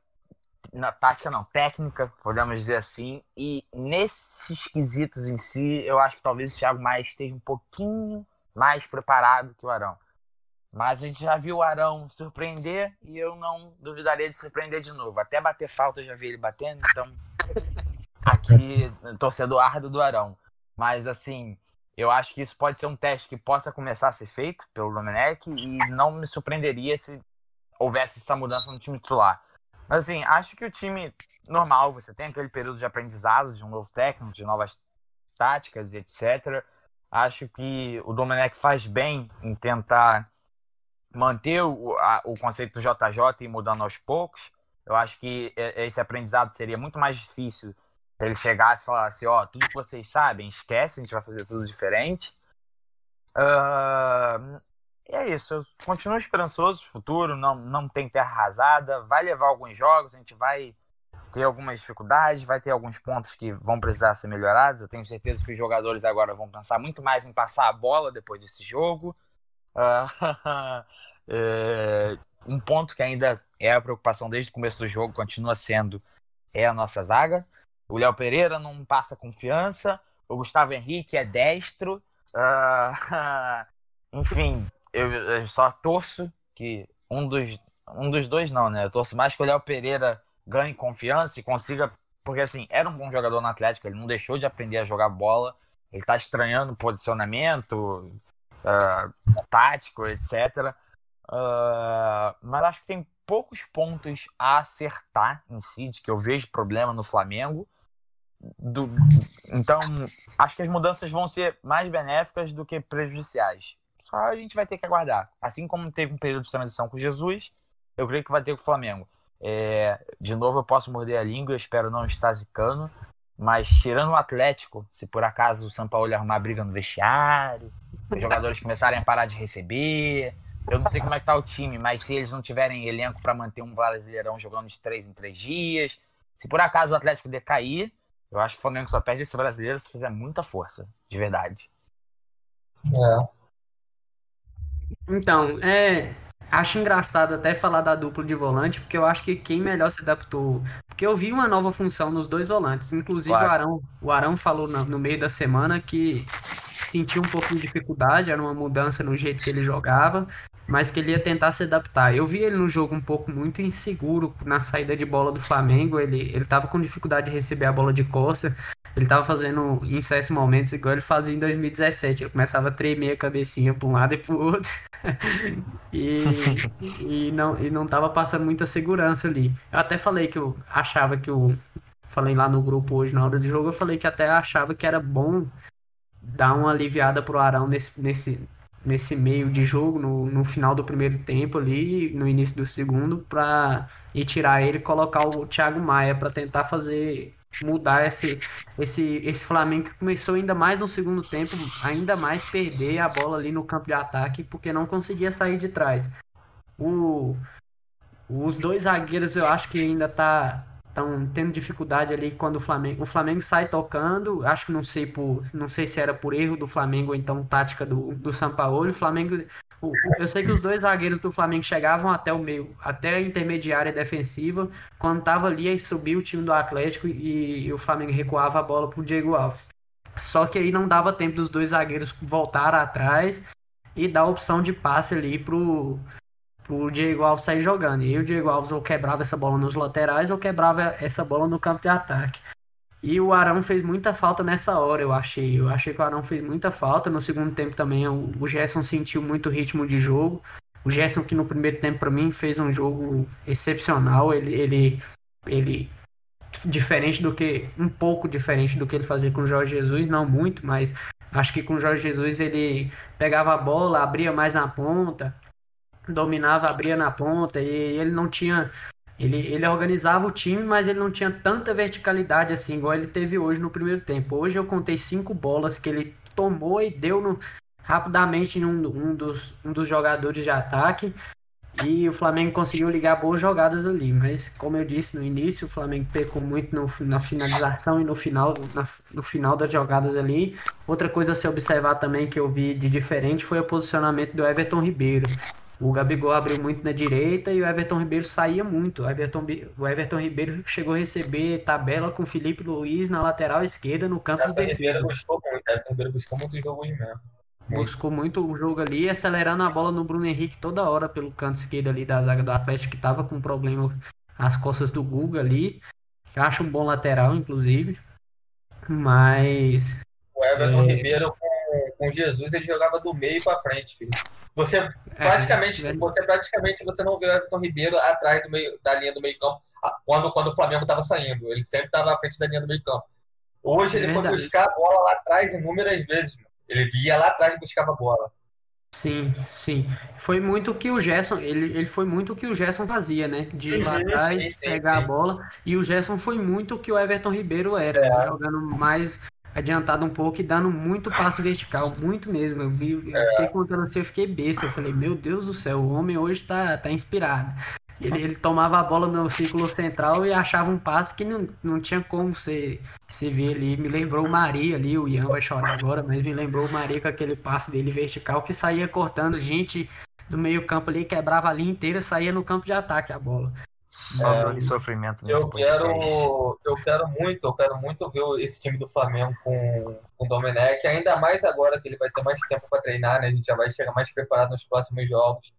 na tática não, técnica, podemos dizer assim. E nesses quesitos em si, eu acho que talvez o Thiago Maia esteja um pouquinho mais preparado que o Arão. Mas a gente já viu o Arão surpreender e eu não duvidaria de surpreender de novo. Até bater falta eu já vi ele batendo, então aqui torcedor árduo do Arão. Mas assim, eu acho que isso pode ser um teste que possa começar a ser feito pelo Domenech e não me surpreenderia se houvesse essa mudança no time titular. Mas assim, acho que o time normal, você tem aquele período de aprendizado de um novo técnico, de novas táticas e etc. Acho que o Domenech faz bem em tentar manter o, a, o conceito do JJ e mudando aos poucos. Eu acho que esse aprendizado seria muito mais difícil se ele chegasse e falasse, ó, oh, tudo que vocês sabem, esquece, a gente vai fazer tudo diferente. Uh, e é isso, eu continuo esperançoso, futuro não, não tem terra arrasada, vai levar alguns jogos, a gente vai ter algumas dificuldades, vai ter alguns pontos que vão precisar ser melhorados. Eu tenho certeza que os jogadores agora vão pensar muito mais em passar a bola depois desse jogo. Uh, é, um ponto que ainda é a preocupação desde o começo do jogo, continua sendo é a nossa zaga. O Léo Pereira não passa confiança. O Gustavo Henrique é destro. Uh, enfim, eu, eu, só torço que um dos, um dos dois não, né? Eu torço mais que o Léo Pereira ganhe confiança e consiga. Porque assim, era um bom jogador no Atlético, ele não deixou de aprender a jogar bola. Ele tá estranhando posicionamento uh, tático, etc. Uh, mas acho que tem poucos pontos a acertar em si, de que eu vejo problema no Flamengo. Do, então, acho que as mudanças vão ser mais benéficas do que prejudiciais. Só a gente vai ter que aguardar. Assim como teve um período de transição com Jesus, eu creio que vai ter com o Flamengo. É, de novo, eu posso morder a língua, eu espero não estar zicando, mas tirando o Atlético, se por acaso o São Paulo arrumar briga no vestiário, os jogadores começarem a parar de receber, eu não sei como é que tá o time, mas se eles não tiverem elenco para manter um Brasileirão jogando de três em três dias, se por acaso o Atlético decair, eu acho que o Flamengo só perde esse brasileiro se fizer muita força, de verdade. É. Então, é, acho engraçado até falar da dupla de volante, porque eu acho que quem melhor se adaptou. Porque eu vi uma nova função nos dois volantes. Inclusive claro. o Arão, o Arão falou no, no, meio da semana que sentiu um pouco de dificuldade, era uma mudança no jeito que ele jogava, mas que ele ia tentar se adaptar. Eu vi ele no jogo um pouco muito inseguro na saída de bola do Flamengo, ele, ele tava com dificuldade de receber a bola de costa, ele tava fazendo certos momentos igual ele fazia em 2017, ele começava a tremer a cabecinha para um lado e para o outro, e, e, não, e não tava passando muita segurança ali. Eu até falei que eu achava que o... Falei lá no grupo hoje na hora do jogo, eu falei que até achava que era bom dar uma aliviada pro Arão nesse, nesse, nesse meio de jogo, no, no final do primeiro tempo ali, no início do segundo, para ir tirar ele e colocar o Thiago Maia para tentar fazer mudar esse, esse, esse Flamengo que começou ainda mais no segundo tempo, ainda mais perder a bola ali no campo de ataque, porque não conseguia sair de trás. O, os dois zagueiros eu acho que ainda tá estão tendo dificuldade ali quando o Flamengo, o Flamengo sai tocando, acho que não sei por, não sei se era por erro do Flamengo ou então tática do, do Sampaoli, o Flamengo, eu sei que os dois zagueiros do Flamengo chegavam até o meio, até a intermediária defensiva, quando tava ali aí subiu o time do Atlético e, e o Flamengo recuava a bola pro Diego Alves. Só que aí não dava tempo dos dois zagueiros voltar atrás e dar opção de passe ali pro o Diego Alves sair jogando. E o Diego Alves ou quebrava essa bola nos laterais ou quebrava essa bola no campo de ataque. E o Arão fez muita falta nessa hora, eu achei. Eu achei que o Arão fez muita falta. No segundo tempo também o Gerson sentiu muito ritmo de jogo. O Gerson que no primeiro tempo para mim fez um jogo excepcional. Ele, ele, ele diferente do que um pouco diferente do que ele fazia com o Jorge Jesus, não muito, mas acho que com o Jorge Jesus ele pegava a bola, abria mais na ponta, dominava, abria na ponta e ele não tinha. Ele, ele organizava o time, mas ele não tinha tanta verticalidade assim, igual ele teve hoje no primeiro tempo. Hoje eu contei cinco bolas que ele, tomou e deu no, rapidamente em um, um, dos, um dos jogadores de ataque. E o Flamengo conseguiu ligar boas jogadas ali, mas como eu disse no início, o Flamengo pecou muito no, na finalização e no final, na, no final das jogadas ali. Outra coisa a se observar também que eu vi de diferente foi o posicionamento do Everton Ribeiro. O Gabigol abriu muito na direita e o Everton Ribeiro saía muito. O Everton, o Everton Ribeiro chegou a receber tabela com o Felipe Luiz na lateral esquerda no campo de defesa. Buscou muito, o Everton Ribeiro buscou muito o jogo mesmo. Buscou muito o jogo ali, acelerando a bola no Bruno Henrique toda hora pelo canto esquerdo ali da zaga do Atlético, que tava com problema nas costas do Guga ali. Acho um bom lateral, inclusive. Mas. O Everton é... Ribeiro com, com Jesus, ele jogava do meio para frente, filho. Você é, praticamente, é, você praticamente você não vê o Everton Ribeiro atrás do meio, da linha do meio campo quando, quando o Flamengo estava saindo. Ele sempre estava à frente da linha do meio campo. Hoje ele foi buscar a bola lá atrás inúmeras vezes. Mano. Ele via lá atrás e buscava a bola. Sim, sim. Foi muito o que o Gerson, ele, ele foi muito o que o Gerson fazia, né? De ir lá atrás, pegar sim. a bola. E o Gerson foi muito o que o Everton Ribeiro era, é. jogando mais adiantado um pouco e dando muito passe vertical, muito mesmo. Eu vi, eu é. fiquei contando assim, eu fiquei besta. Eu falei, meu Deus do céu, o homem hoje tá, tá inspirado. Ele, ele, tomava a bola no círculo central e achava um passe que não, não tinha como você, você ver ali. Me lembrou o Maria ali, o Ian vai chorar agora, mas me lembrou o Maria com aquele passe dele vertical que saía cortando gente do meio campo ali, quebrava a linha inteira, saía no campo de ataque a bola. É, sofrimento eu quero, eu quero muito, eu quero muito ver esse time do Flamengo com, com o Domenech, ainda mais agora que ele vai ter mais tempo para treinar, né? A gente já vai chegar mais preparado nos próximos jogos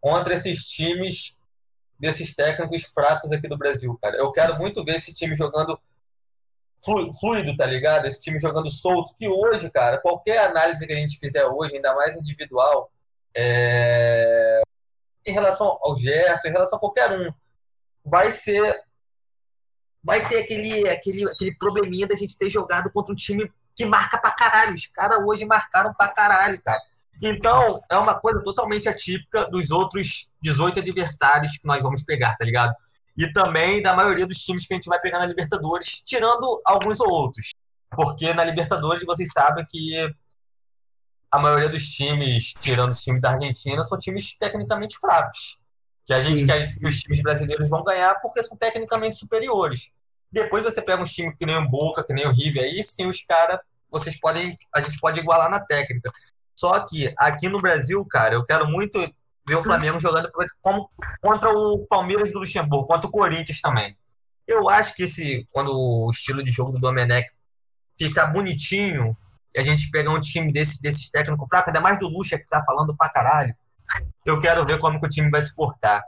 contra esses times desses técnicos fracos aqui do Brasil, cara. Eu quero muito ver esse time jogando fluido, tá ligado? Esse time jogando solto, que hoje, cara, qualquer análise que a gente fizer hoje, ainda mais individual, é... em relação ao Gerson, em relação a qualquer um, vai ser. Vai ter aquele, aquele, aquele probleminha da gente ter jogado contra um time que marca pra caralho. Os caras hoje marcaram pra caralho, cara. Então, é uma coisa totalmente atípica dos outros 18 adversários que nós vamos pegar, tá ligado? E também da maioria dos times que a gente vai pegar na Libertadores, tirando alguns ou outros. Porque na Libertadores vocês sabem que a maioria dos times, tirando os times da Argentina, são times tecnicamente fracos. Que a gente quer que os times brasileiros vão ganhar porque são tecnicamente superiores. Depois você pega uns times que nem o Boca, que nem o River, aí sim os caras, vocês podem, a gente pode igualar na técnica. Só que aqui no Brasil, cara, eu quero muito ver o Flamengo jogando como, contra o Palmeiras do Luxemburgo, contra o Corinthians também. Eu acho que esse, quando o estilo de jogo do Domenech ficar bonitinho e a gente pegar um time desse, desses técnicos fracos, ainda mais do Luxa que tá falando pra caralho, eu quero ver como que o time vai se portar.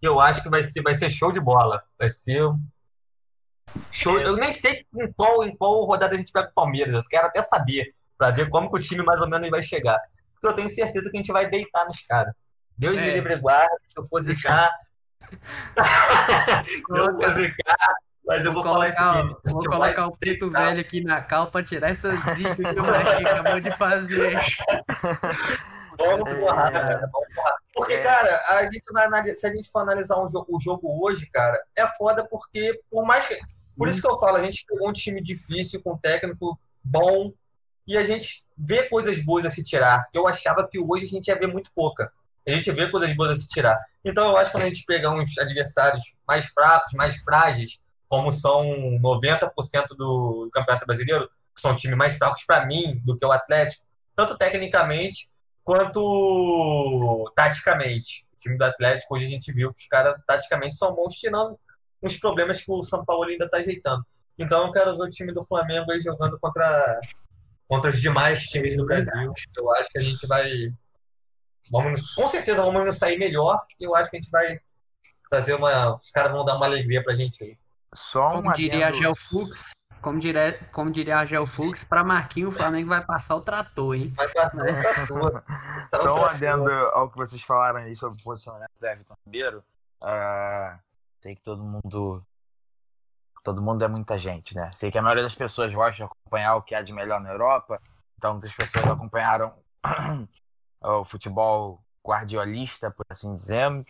Eu acho que vai ser, vai ser show de bola. Vai ser show. Eu nem sei em qual, em qual rodada a gente pega o Palmeiras. Eu quero até saber para ver como que o time mais ou menos vai chegar. Porque eu tenho certeza que a gente vai deitar nos caras. Deus é. me livre guarda, se eu for zicar. se eu for zicar, mas eu vou, vou falar colocar, isso aqui. Vou colocar o preto deitar. velho aqui na cal pra tirar essa zica que o moleque acabou de fazer. Vamos é. cara. Vamos porrar. Porque, é. cara, a gente vai analisar, se a gente for analisar um jogo, o jogo hoje, cara, é foda porque, por mais que. Por isso que eu falo, a gente pegou um time difícil, com um técnico bom, e a gente vê coisas boas a se tirar, que eu achava que hoje a gente ia ver muito pouca. A gente vê coisas boas a se tirar. Então eu acho que quando a gente pegar uns adversários mais fracos, mais frágeis, como são 90% do Campeonato Brasileiro, que são times mais fracos para mim do que o Atlético, tanto tecnicamente quanto taticamente. O time do Atlético, hoje a gente viu que os caras taticamente são bons, tirando uns problemas que o São Paulo ainda está ajeitando. Então eu quero ver o time do Flamengo aí jogando contra contra os demais times do Brasil. Eu acho que a gente vai. Vamos, com certeza vamos nos sair melhor. Eu acho que a gente vai trazer uma. Os caras vão dar uma alegria pra gente aí. Só um como diria como diria, como diria a Gelfux, para Marquinhos o Flamengo vai passar o trator, hein? Vai passar o trator. Só um adendo ao que vocês falaram aí sobre o posicionamento do Everton Ribeiro. Uh, sei que todo mundo todo mundo é muita gente, né? Sei que a maioria das pessoas gosta de acompanhar o que há de melhor na Europa, então muitas pessoas acompanharam o futebol guardiolista, por assim dizermos,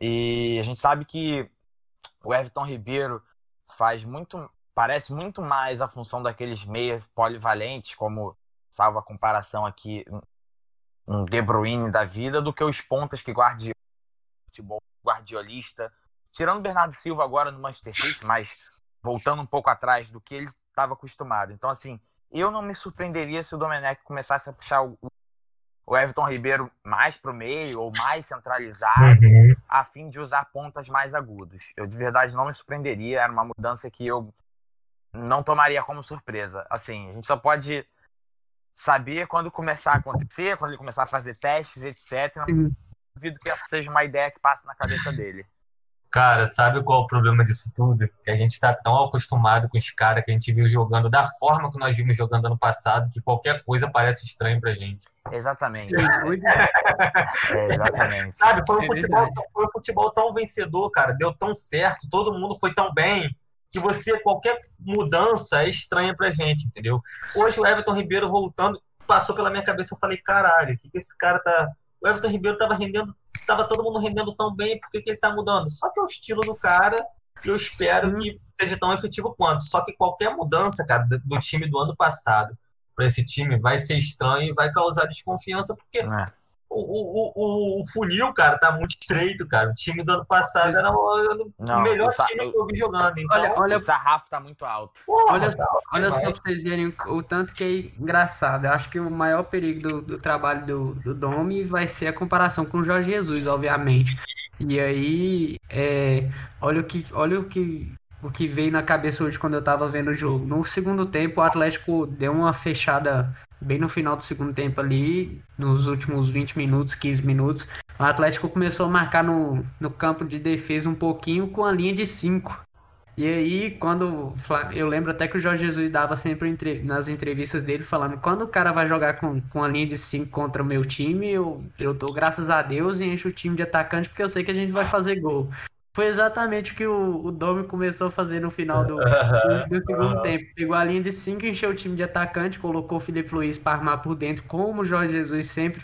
e a gente sabe que o Everton Ribeiro faz muito, parece muito mais a função daqueles meias polivalentes, como salvo a comparação aqui, um De Bruyne da vida, do que os pontas que guardiol, futebol guardiolista. Tirando o Bernardo Silva agora no Manchester City, mas voltando um pouco atrás do que ele estava acostumado. Então, assim, eu não me surpreenderia se o Domenech começasse a puxar o, o Everton Ribeiro mais para o meio ou mais centralizado, uhum. a fim de usar pontas mais agudas. Eu de verdade não me surpreenderia, era uma mudança que eu não tomaria como surpresa. Assim, a gente só pode saber quando começar a acontecer, quando ele começar a fazer testes, etc. Não duvido que essa seja uma ideia que passe na cabeça dele. Cara, sabe qual é o problema disso tudo? Que a gente está tão acostumado com os caras que a gente viu jogando da forma que nós vimos jogando ano passado que qualquer coisa parece estranho pra gente. Exatamente. é, exatamente. Sabe, foi um, é futebol, foi um futebol tão vencedor, cara. Deu tão certo, todo mundo foi tão bem que você, qualquer mudança é estranha pra gente, entendeu? Hoje o Everton Ribeiro voltando, passou pela minha cabeça, eu falei, caralho, o que, que esse cara tá. O Everton Ribeiro tava rendendo tava todo mundo rendendo tão bem, por que, que ele tá mudando? Só que é o estilo do cara, eu espero que seja tão efetivo quanto. Só que qualquer mudança, cara, do time do ano passado para esse time vai ser estranho e vai causar desconfiança, porque é o, o, o, funil, cara, tá muito estreito, cara. O time do ano passado era o, não, melhor o time que eu vi jogando. Então, olha, olha, o sarrafo tá muito alto. Porra, olha tá, olha só pra vocês verem o, tanto que é engraçado. Eu acho que o maior perigo do, do trabalho do, do Domi vai ser a comparação com o Jorge Jesus, obviamente. E aí, é, olha o que, olha o que o que veio na cabeça hoje quando eu tava vendo o jogo. No segundo tempo, o Atlético deu uma fechada bem no final do segundo tempo ali, nos últimos 20 minutos, 15 minutos. O Atlético começou a marcar no, no campo de defesa um pouquinho com a linha de 5. E aí, quando. Eu lembro até que o Jorge Jesus dava sempre nas entrevistas dele falando: quando o cara vai jogar com, com a linha de 5 contra o meu time, eu, eu dou graças a Deus e encho o time de atacante porque eu sei que a gente vai fazer gol. Foi exatamente o que o, o Domi começou a fazer no final do, do, do segundo tempo. Pegou a linha de 5, encheu o time de atacante, colocou o Felipe Luiz para armar por dentro, como o Jorge Jesus sempre,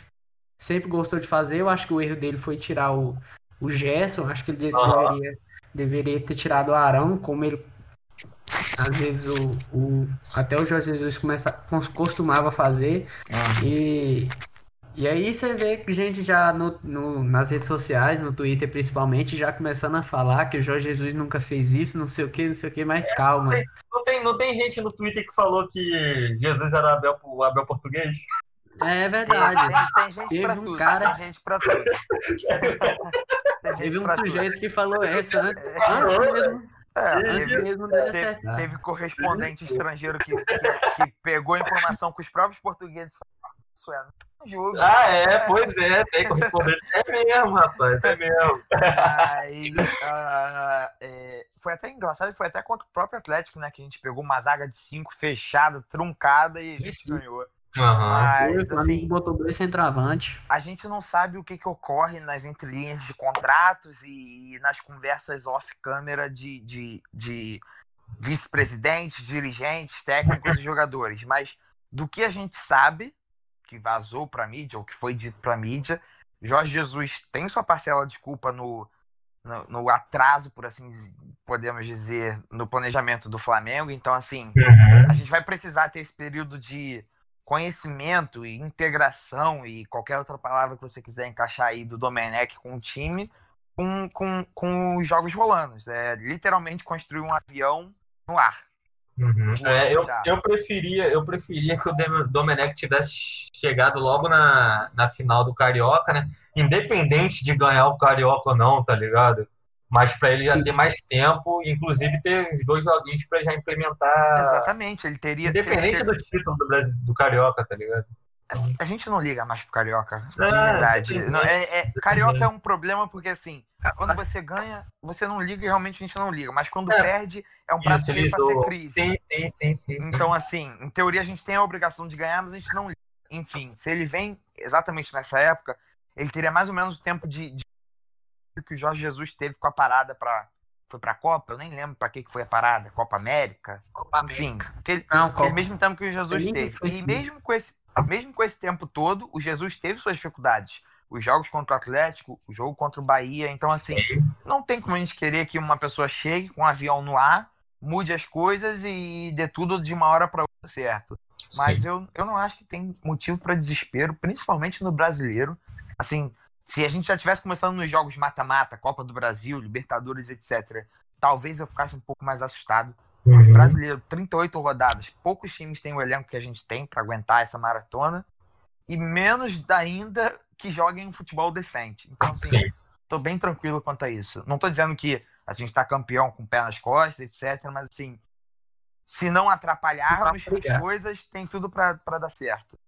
sempre gostou de fazer. Eu acho que o erro dele foi tirar o, o Gerson. Acho que ele deveria, deveria ter tirado o Arão, como ele. Às vezes o, o até o Jorge Jesus começa, costumava fazer. E e aí você vê que gente já no, no, nas redes sociais, no Twitter principalmente, já começando a falar que o Jorge Jesus nunca fez isso, não sei o que, não sei o que, mas é, calma. Não tem, não tem, não, tem, gente no Twitter que falou que Jesus era Abel, o Abel português? É verdade. Tem, tem gente Teve pra um tudo, cara... tem gente pra tudo. Teve um sujeito que falou essa antes, antes mesmo. É, teve, mesmo teve, teve, correspondente estrangeiro que, que, que, pegou informação com os próprios portugueses. Jogo. Ah, é, pois é, tem correspondente. É mesmo, rapaz, é mesmo. Aí, uh, é, foi até engraçado, foi até contra o próprio Atlético, né? Que a gente pegou uma zaga de cinco fechada, truncada e a gente ganhou. Uhum. Mas, assim, botou dois centroavantes. A gente não sabe o que, que ocorre nas entrelinhas de contratos e, e nas conversas off-câmera de, de, de vice-presidentes, dirigentes, técnicos e jogadores. Mas do que a gente sabe, que vazou para mídia, ou que foi dito para mídia, Jorge Jesus tem sua parcela de culpa no, no, no, atraso, por assim podemos dizer, no planejamento do Flamengo. Então, assim, uhum. a gente vai precisar ter esse período de conhecimento e integração e qualquer outra palavra que você quiser encaixar aí do Domenech com o time, com, com, com os jogos rolando. É literalmente construir um avião no ar. Uhum. É, eu, eu, preferia, eu preferia que o Domenech tivesse chegado logo na, na final do Carioca, né? Independente de ganhar o Carioca ou não, tá ligado? Mas para ele já ter mais tempo, inclusive ter uns dois joguinhos para já implementar. Exatamente, ele teria. Independente do título do, Brasil, do Carioca, tá ligado? A gente não liga mais pro Carioca. É, verdade. Não, é, é, carioca é um problema porque, assim, quando você ganha, você não liga e realmente a gente não liga. Mas quando é. perde, é um prato pra ser crise. Sim, sim, sim, sim. Então, assim, em teoria a gente tem a obrigação de ganhar, mas a gente não liga. Enfim, se ele vem exatamente nessa época, ele teria mais ou menos o tempo de, de que o Jorge Jesus teve com a parada para foi pra Copa, eu nem lembro para que, que foi a parada, Copa América, Copa enfim, aquele, Não, aquele mesmo tempo que o Jesus teve. E mesmo com esse mesmo com esse tempo todo, o Jesus teve suas dificuldades. Os jogos contra o Atlético, o jogo contra o Bahia. Então, assim, Sim. não tem como a gente querer que uma pessoa chegue com um avião no ar, mude as coisas e dê tudo de uma hora para outra certo. Mas eu, eu não acho que tem motivo para desespero, principalmente no brasileiro. Assim, se a gente já tivesse começando nos jogos mata-mata, Copa do Brasil, Libertadores, etc., talvez eu ficasse um pouco mais assustado. Uhum. Brasileiro, 38 rodadas, poucos times têm o elenco que a gente tem para aguentar essa maratona e menos ainda que joguem um futebol decente. Então, assim, tô bem tranquilo quanto a isso. Não tô dizendo que a gente está campeão com o pé nas costas, etc. Mas assim, se não atrapalharmos as coisas, tem tudo para dar certo.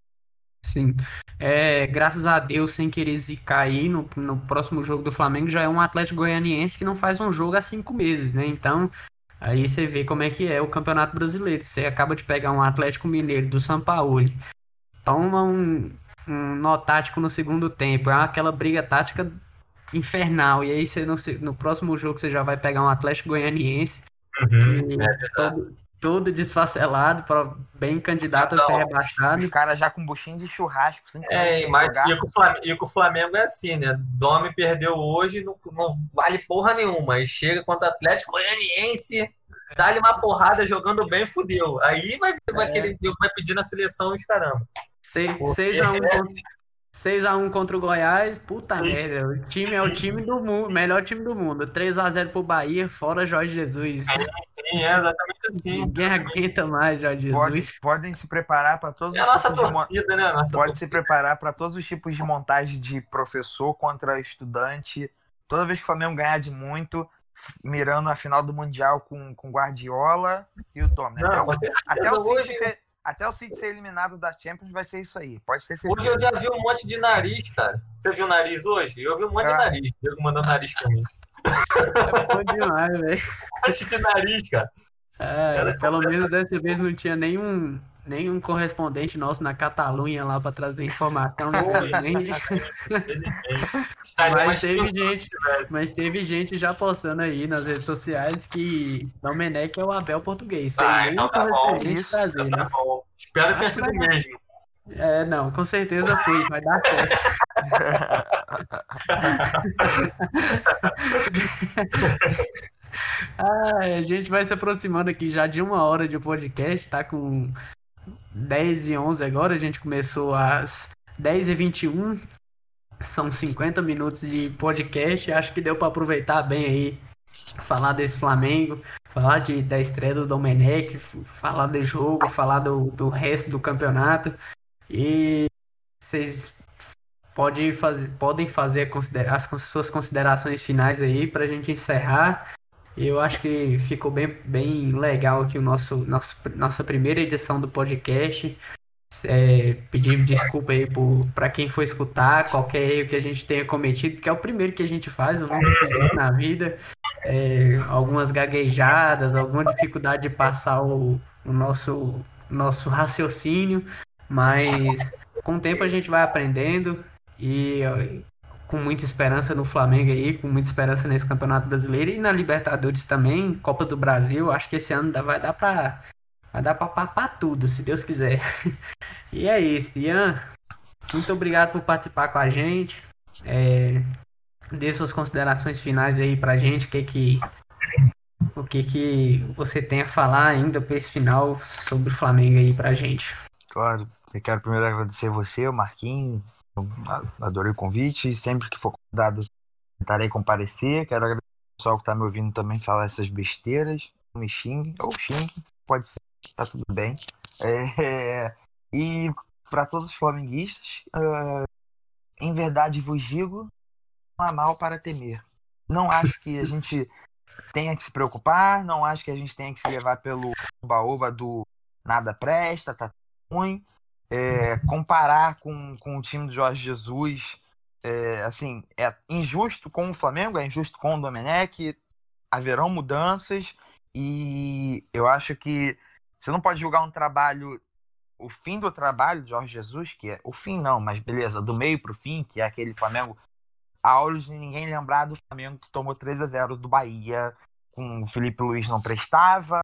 Sim. É, graças a Deus, sem querer zicar aí, no, no próximo jogo do Flamengo já é um Atlético Goianiense que não faz um jogo há cinco meses, né? Então, aí você vê como é que é o Campeonato Brasileiro. Você acaba de pegar um Atlético Mineiro do São Paulo, toma um, um nó tático no segundo tempo, é aquela briga tática infernal. E aí você no, no próximo jogo você já vai pegar um Atlético Goianiense. Uhum, é todo, todo desfacelado, pra, bem candidato a ser rebaixado. Os caras já com buchinho de churrasco. É, mas e com, Flamengo, e com o Flamengo é assim, né? Domi perdeu hoje, não, não vale porra nenhuma. Aí chega contra o Atlético Goianiense, dá-lhe uma porrada jogando bem, fudeu. Aí vai, vai, é. querer, vai pedir na seleção os caramba. 6x1 6x1 contra o Goiás, puta merda. O time é o time do mundo, melhor time do mundo. 3x0 pro Bahia, fora Jorge Jesus. Sim, sim, é exatamente assim. Ninguém aguenta mais Jorge Jesus. Pode, podem se preparar para todos é os a nossa torcida, né? Nossa pode torcida. se preparar para todos os tipos de montagem de professor contra estudante. Toda vez que o Flamengo ganhar de muito, mirando a final do Mundial com, com Guardiola e o Dom. Até, até o hoje... Ser, até o City ser eliminado da Champions vai ser isso aí. Pode ser Hoje eu já vi um monte de nariz, cara. Você viu o nariz hoje? Eu vi um monte ah. de nariz. Eu mandando nariz pra mim. É bom demais, velho. Monte de nariz, cara. É, pelo menos dessa vez não tinha nenhum, nenhum correspondente nosso na Catalunha lá para trazer informação. Né? mas teve gente, mas teve gente já postando aí nas redes sociais que Domenech é o Abel português. Ah, então tá bom. Isso, trazer, então tá né? bom. Espero que tenha sido mesmo. É, não, com certeza fui, vai dar certo. ah, a gente vai se aproximando aqui já de uma hora de podcast, tá com 10 e 11 agora, a gente começou às 10 e 21 são 50 minutos de podcast, acho que deu para aproveitar bem aí, falar desse Flamengo, falar de, da estreia do Domenech, falar do jogo, falar do, do resto do campeonato, e vocês podem fazer, podem fazer as suas considerações finais aí para a gente encerrar eu acho que ficou bem, bem legal aqui o nosso, nosso nossa primeira edição do podcast. É, pedir desculpa aí para quem for escutar, qualquer erro que a gente tenha cometido, porque é o primeiro que a gente faz, eu nunca fiz isso na vida. É, algumas gaguejadas, alguma dificuldade de passar o, o nosso, nosso raciocínio, mas com o tempo a gente vai aprendendo e com muita esperança no Flamengo aí, com muita esperança nesse Campeonato Brasileiro e na Libertadores também, Copa do Brasil. Acho que esse ano vai dar pra, vai dar pra papar tudo, se Deus quiser. e é isso, Ian. Muito obrigado por participar com a gente. É, dê suas considerações finais aí pra gente, que que, o que que você tem a falar ainda para esse final sobre o Flamengo aí pra gente. Claro, eu quero primeiro agradecer você, o Marquinhos, adorei o convite sempre que for convidado tentarei comparecer. Quero agradecer ao pessoal que está me ouvindo também falar essas besteiras. Não me xingue, ou xingue, pode ser, tá tudo bem. É, e para todos os flamenguistas, uh, em verdade vos digo, não há mal para temer. Não acho que a gente tenha que se preocupar, não acho que a gente tenha que se levar pelo baúba do nada presta, tá ruim é, comparar com, com o time do Jorge Jesus, é, assim, é injusto com o Flamengo, é injusto com o Domenech, haverão mudanças? E eu acho que você não pode julgar um trabalho, o fim do trabalho de Jorge Jesus, que é o fim não, mas beleza, do meio para o fim, que é aquele Flamengo, olhos de ninguém lembrar do Flamengo que tomou 3 a 0 do Bahia, com o Felipe Luiz não prestava,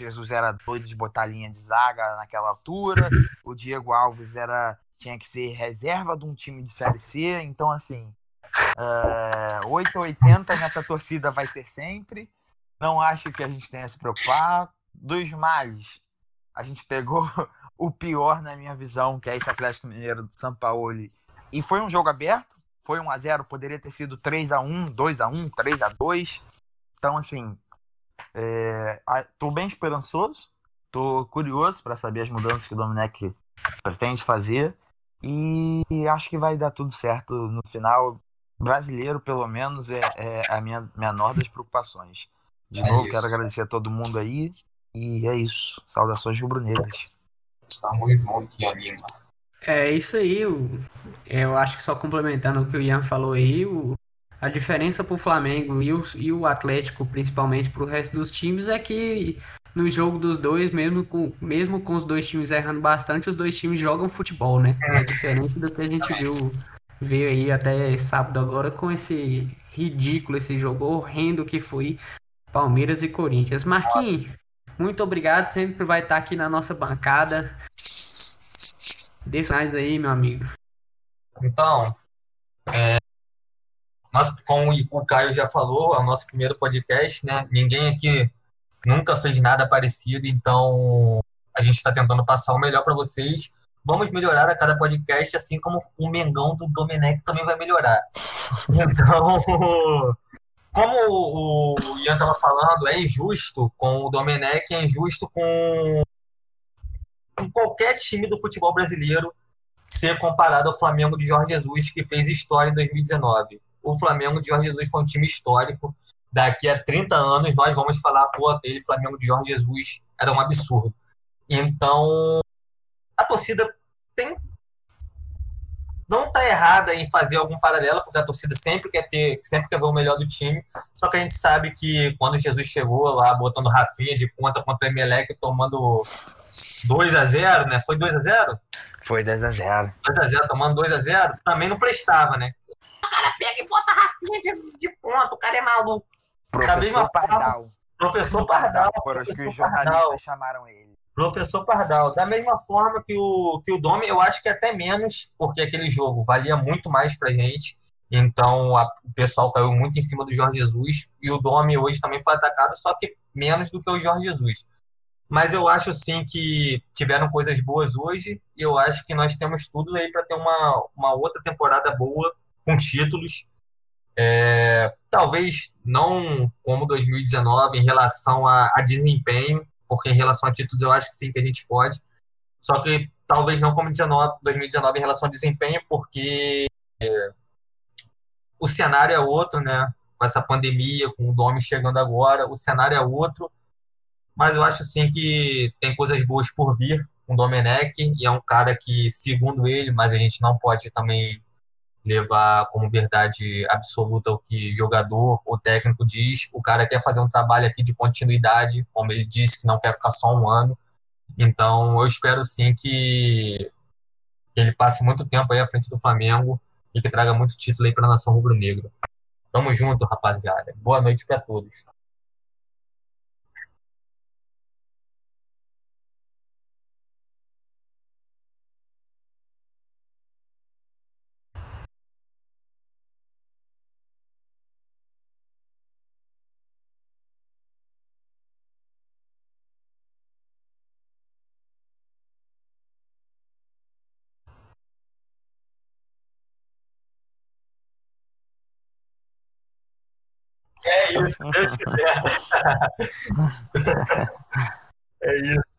Jesus era doido de botar linha de zaga naquela altura, o Diego Alves era tinha que ser reserva de um time de Série C, então assim, uh, 880 nessa torcida vai ter sempre. Não acho que a gente tenha se preocupar. Dos males, a gente pegou o pior na minha visão, que é esse Atlético Mineiro do São Paulo. E foi um jogo aberto, foi 1 a 0 poderia ter sido 3 a 1 2 a 1 3 a 2 Então, assim, é, tô bem esperançoso, tô curioso para saber as mudanças que o Domenech pretende fazer. E acho que vai dar tudo certo no final. Brasileiro, pelo menos, é, é a minha menor das preocupações. De é novo, isso. quero agradecer a todo mundo aí. E é isso. Saudações rubro-negras. Estamos juntos, amigo. É isso aí. Eu acho que só complementando o que o Ian falou aí, o, a diferença para o Flamengo e o, e o Atlético, principalmente para o resto dos times, é que no jogo dos dois, mesmo com, mesmo com os dois times errando bastante, os dois times jogam futebol, né? É diferente do que a gente viu veio aí até sábado agora com esse ridículo, esse jogo horrendo que foi Palmeiras e Corinthians. Marquinhos, muito obrigado, sempre vai estar aqui na nossa bancada. Deixa mais aí, meu amigo. Então, é, nós, como o Caio já falou, é o nosso primeiro podcast, né? Ninguém aqui nunca fez nada parecido, então a gente está tentando passar o melhor para vocês. Vamos melhorar a cada podcast, assim como o Mengão do Domenech também vai melhorar. Então, como o, Ian estava falando, é injusto com o Domenech, é injusto com, com qualquer time do futebol brasileiro ser comparado ao Flamengo de Jorge Jesus, que fez história em 2019. O Flamengo de Jorge Jesus foi um time histórico. Daqui a 30 anos nós vamos falar, pô, aquele Flamengo de Jorge Jesus era um absurdo. Então, a torcida tem não está errada em fazer algum paralelo, porque a torcida sempre quer ter, sempre quer ver o melhor do time. Só que a gente sabe que quando Jesus chegou lá, botando Rafinha de ponta contra o Emelec, tomando 2 a 0 né? Foi 2 a 0 Foi 2 a 0 2 a 0 tomando 2 a 0 também não prestava, né? Cara pega e bota Rafinha de, de ponta, o cara é maluco. Professor Pardal. Professor Pardal. Foram os que os jornalistas chamaram ele. Professor Pardal, da mesma forma que o, que o Domi, eu acho que até menos, porque aquele jogo valia muito mais pra gente. Então a, o pessoal caiu muito em cima do Jorge Jesus. E o Domi hoje também foi atacado, só que menos do que o Jorge Jesus. Mas eu acho sim que tiveram coisas boas hoje. E eu acho que nós temos tudo aí para ter uma, uma outra temporada boa, com títulos. É, talvez não como 2019 em relação a, a desempenho, porque em relação a títulos eu acho que sim que a gente pode. Só que talvez não como 19, 2019 em relação ao desempenho, porque é, o cenário é outro, né? Com essa pandemia, com o Domi chegando agora, o cenário é outro. Mas eu acho sim que tem coisas boas por vir com o Domenech, e é um cara que, segundo ele, mas a gente não pode também levar como verdade absoluta o que jogador ou técnico diz. O cara quer fazer um trabalho aqui de continuidade, como ele disse que não quer ficar só um ano. Então eu espero sim que ele passe muito tempo aí à frente do Flamengo e que traga muito título aí para a nação rubro-negra. Tamo junto, rapaziada. Boa noite para todos. É isso, é isso.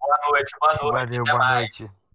Boa noite, boa noite. Valeu, boa mais. noite.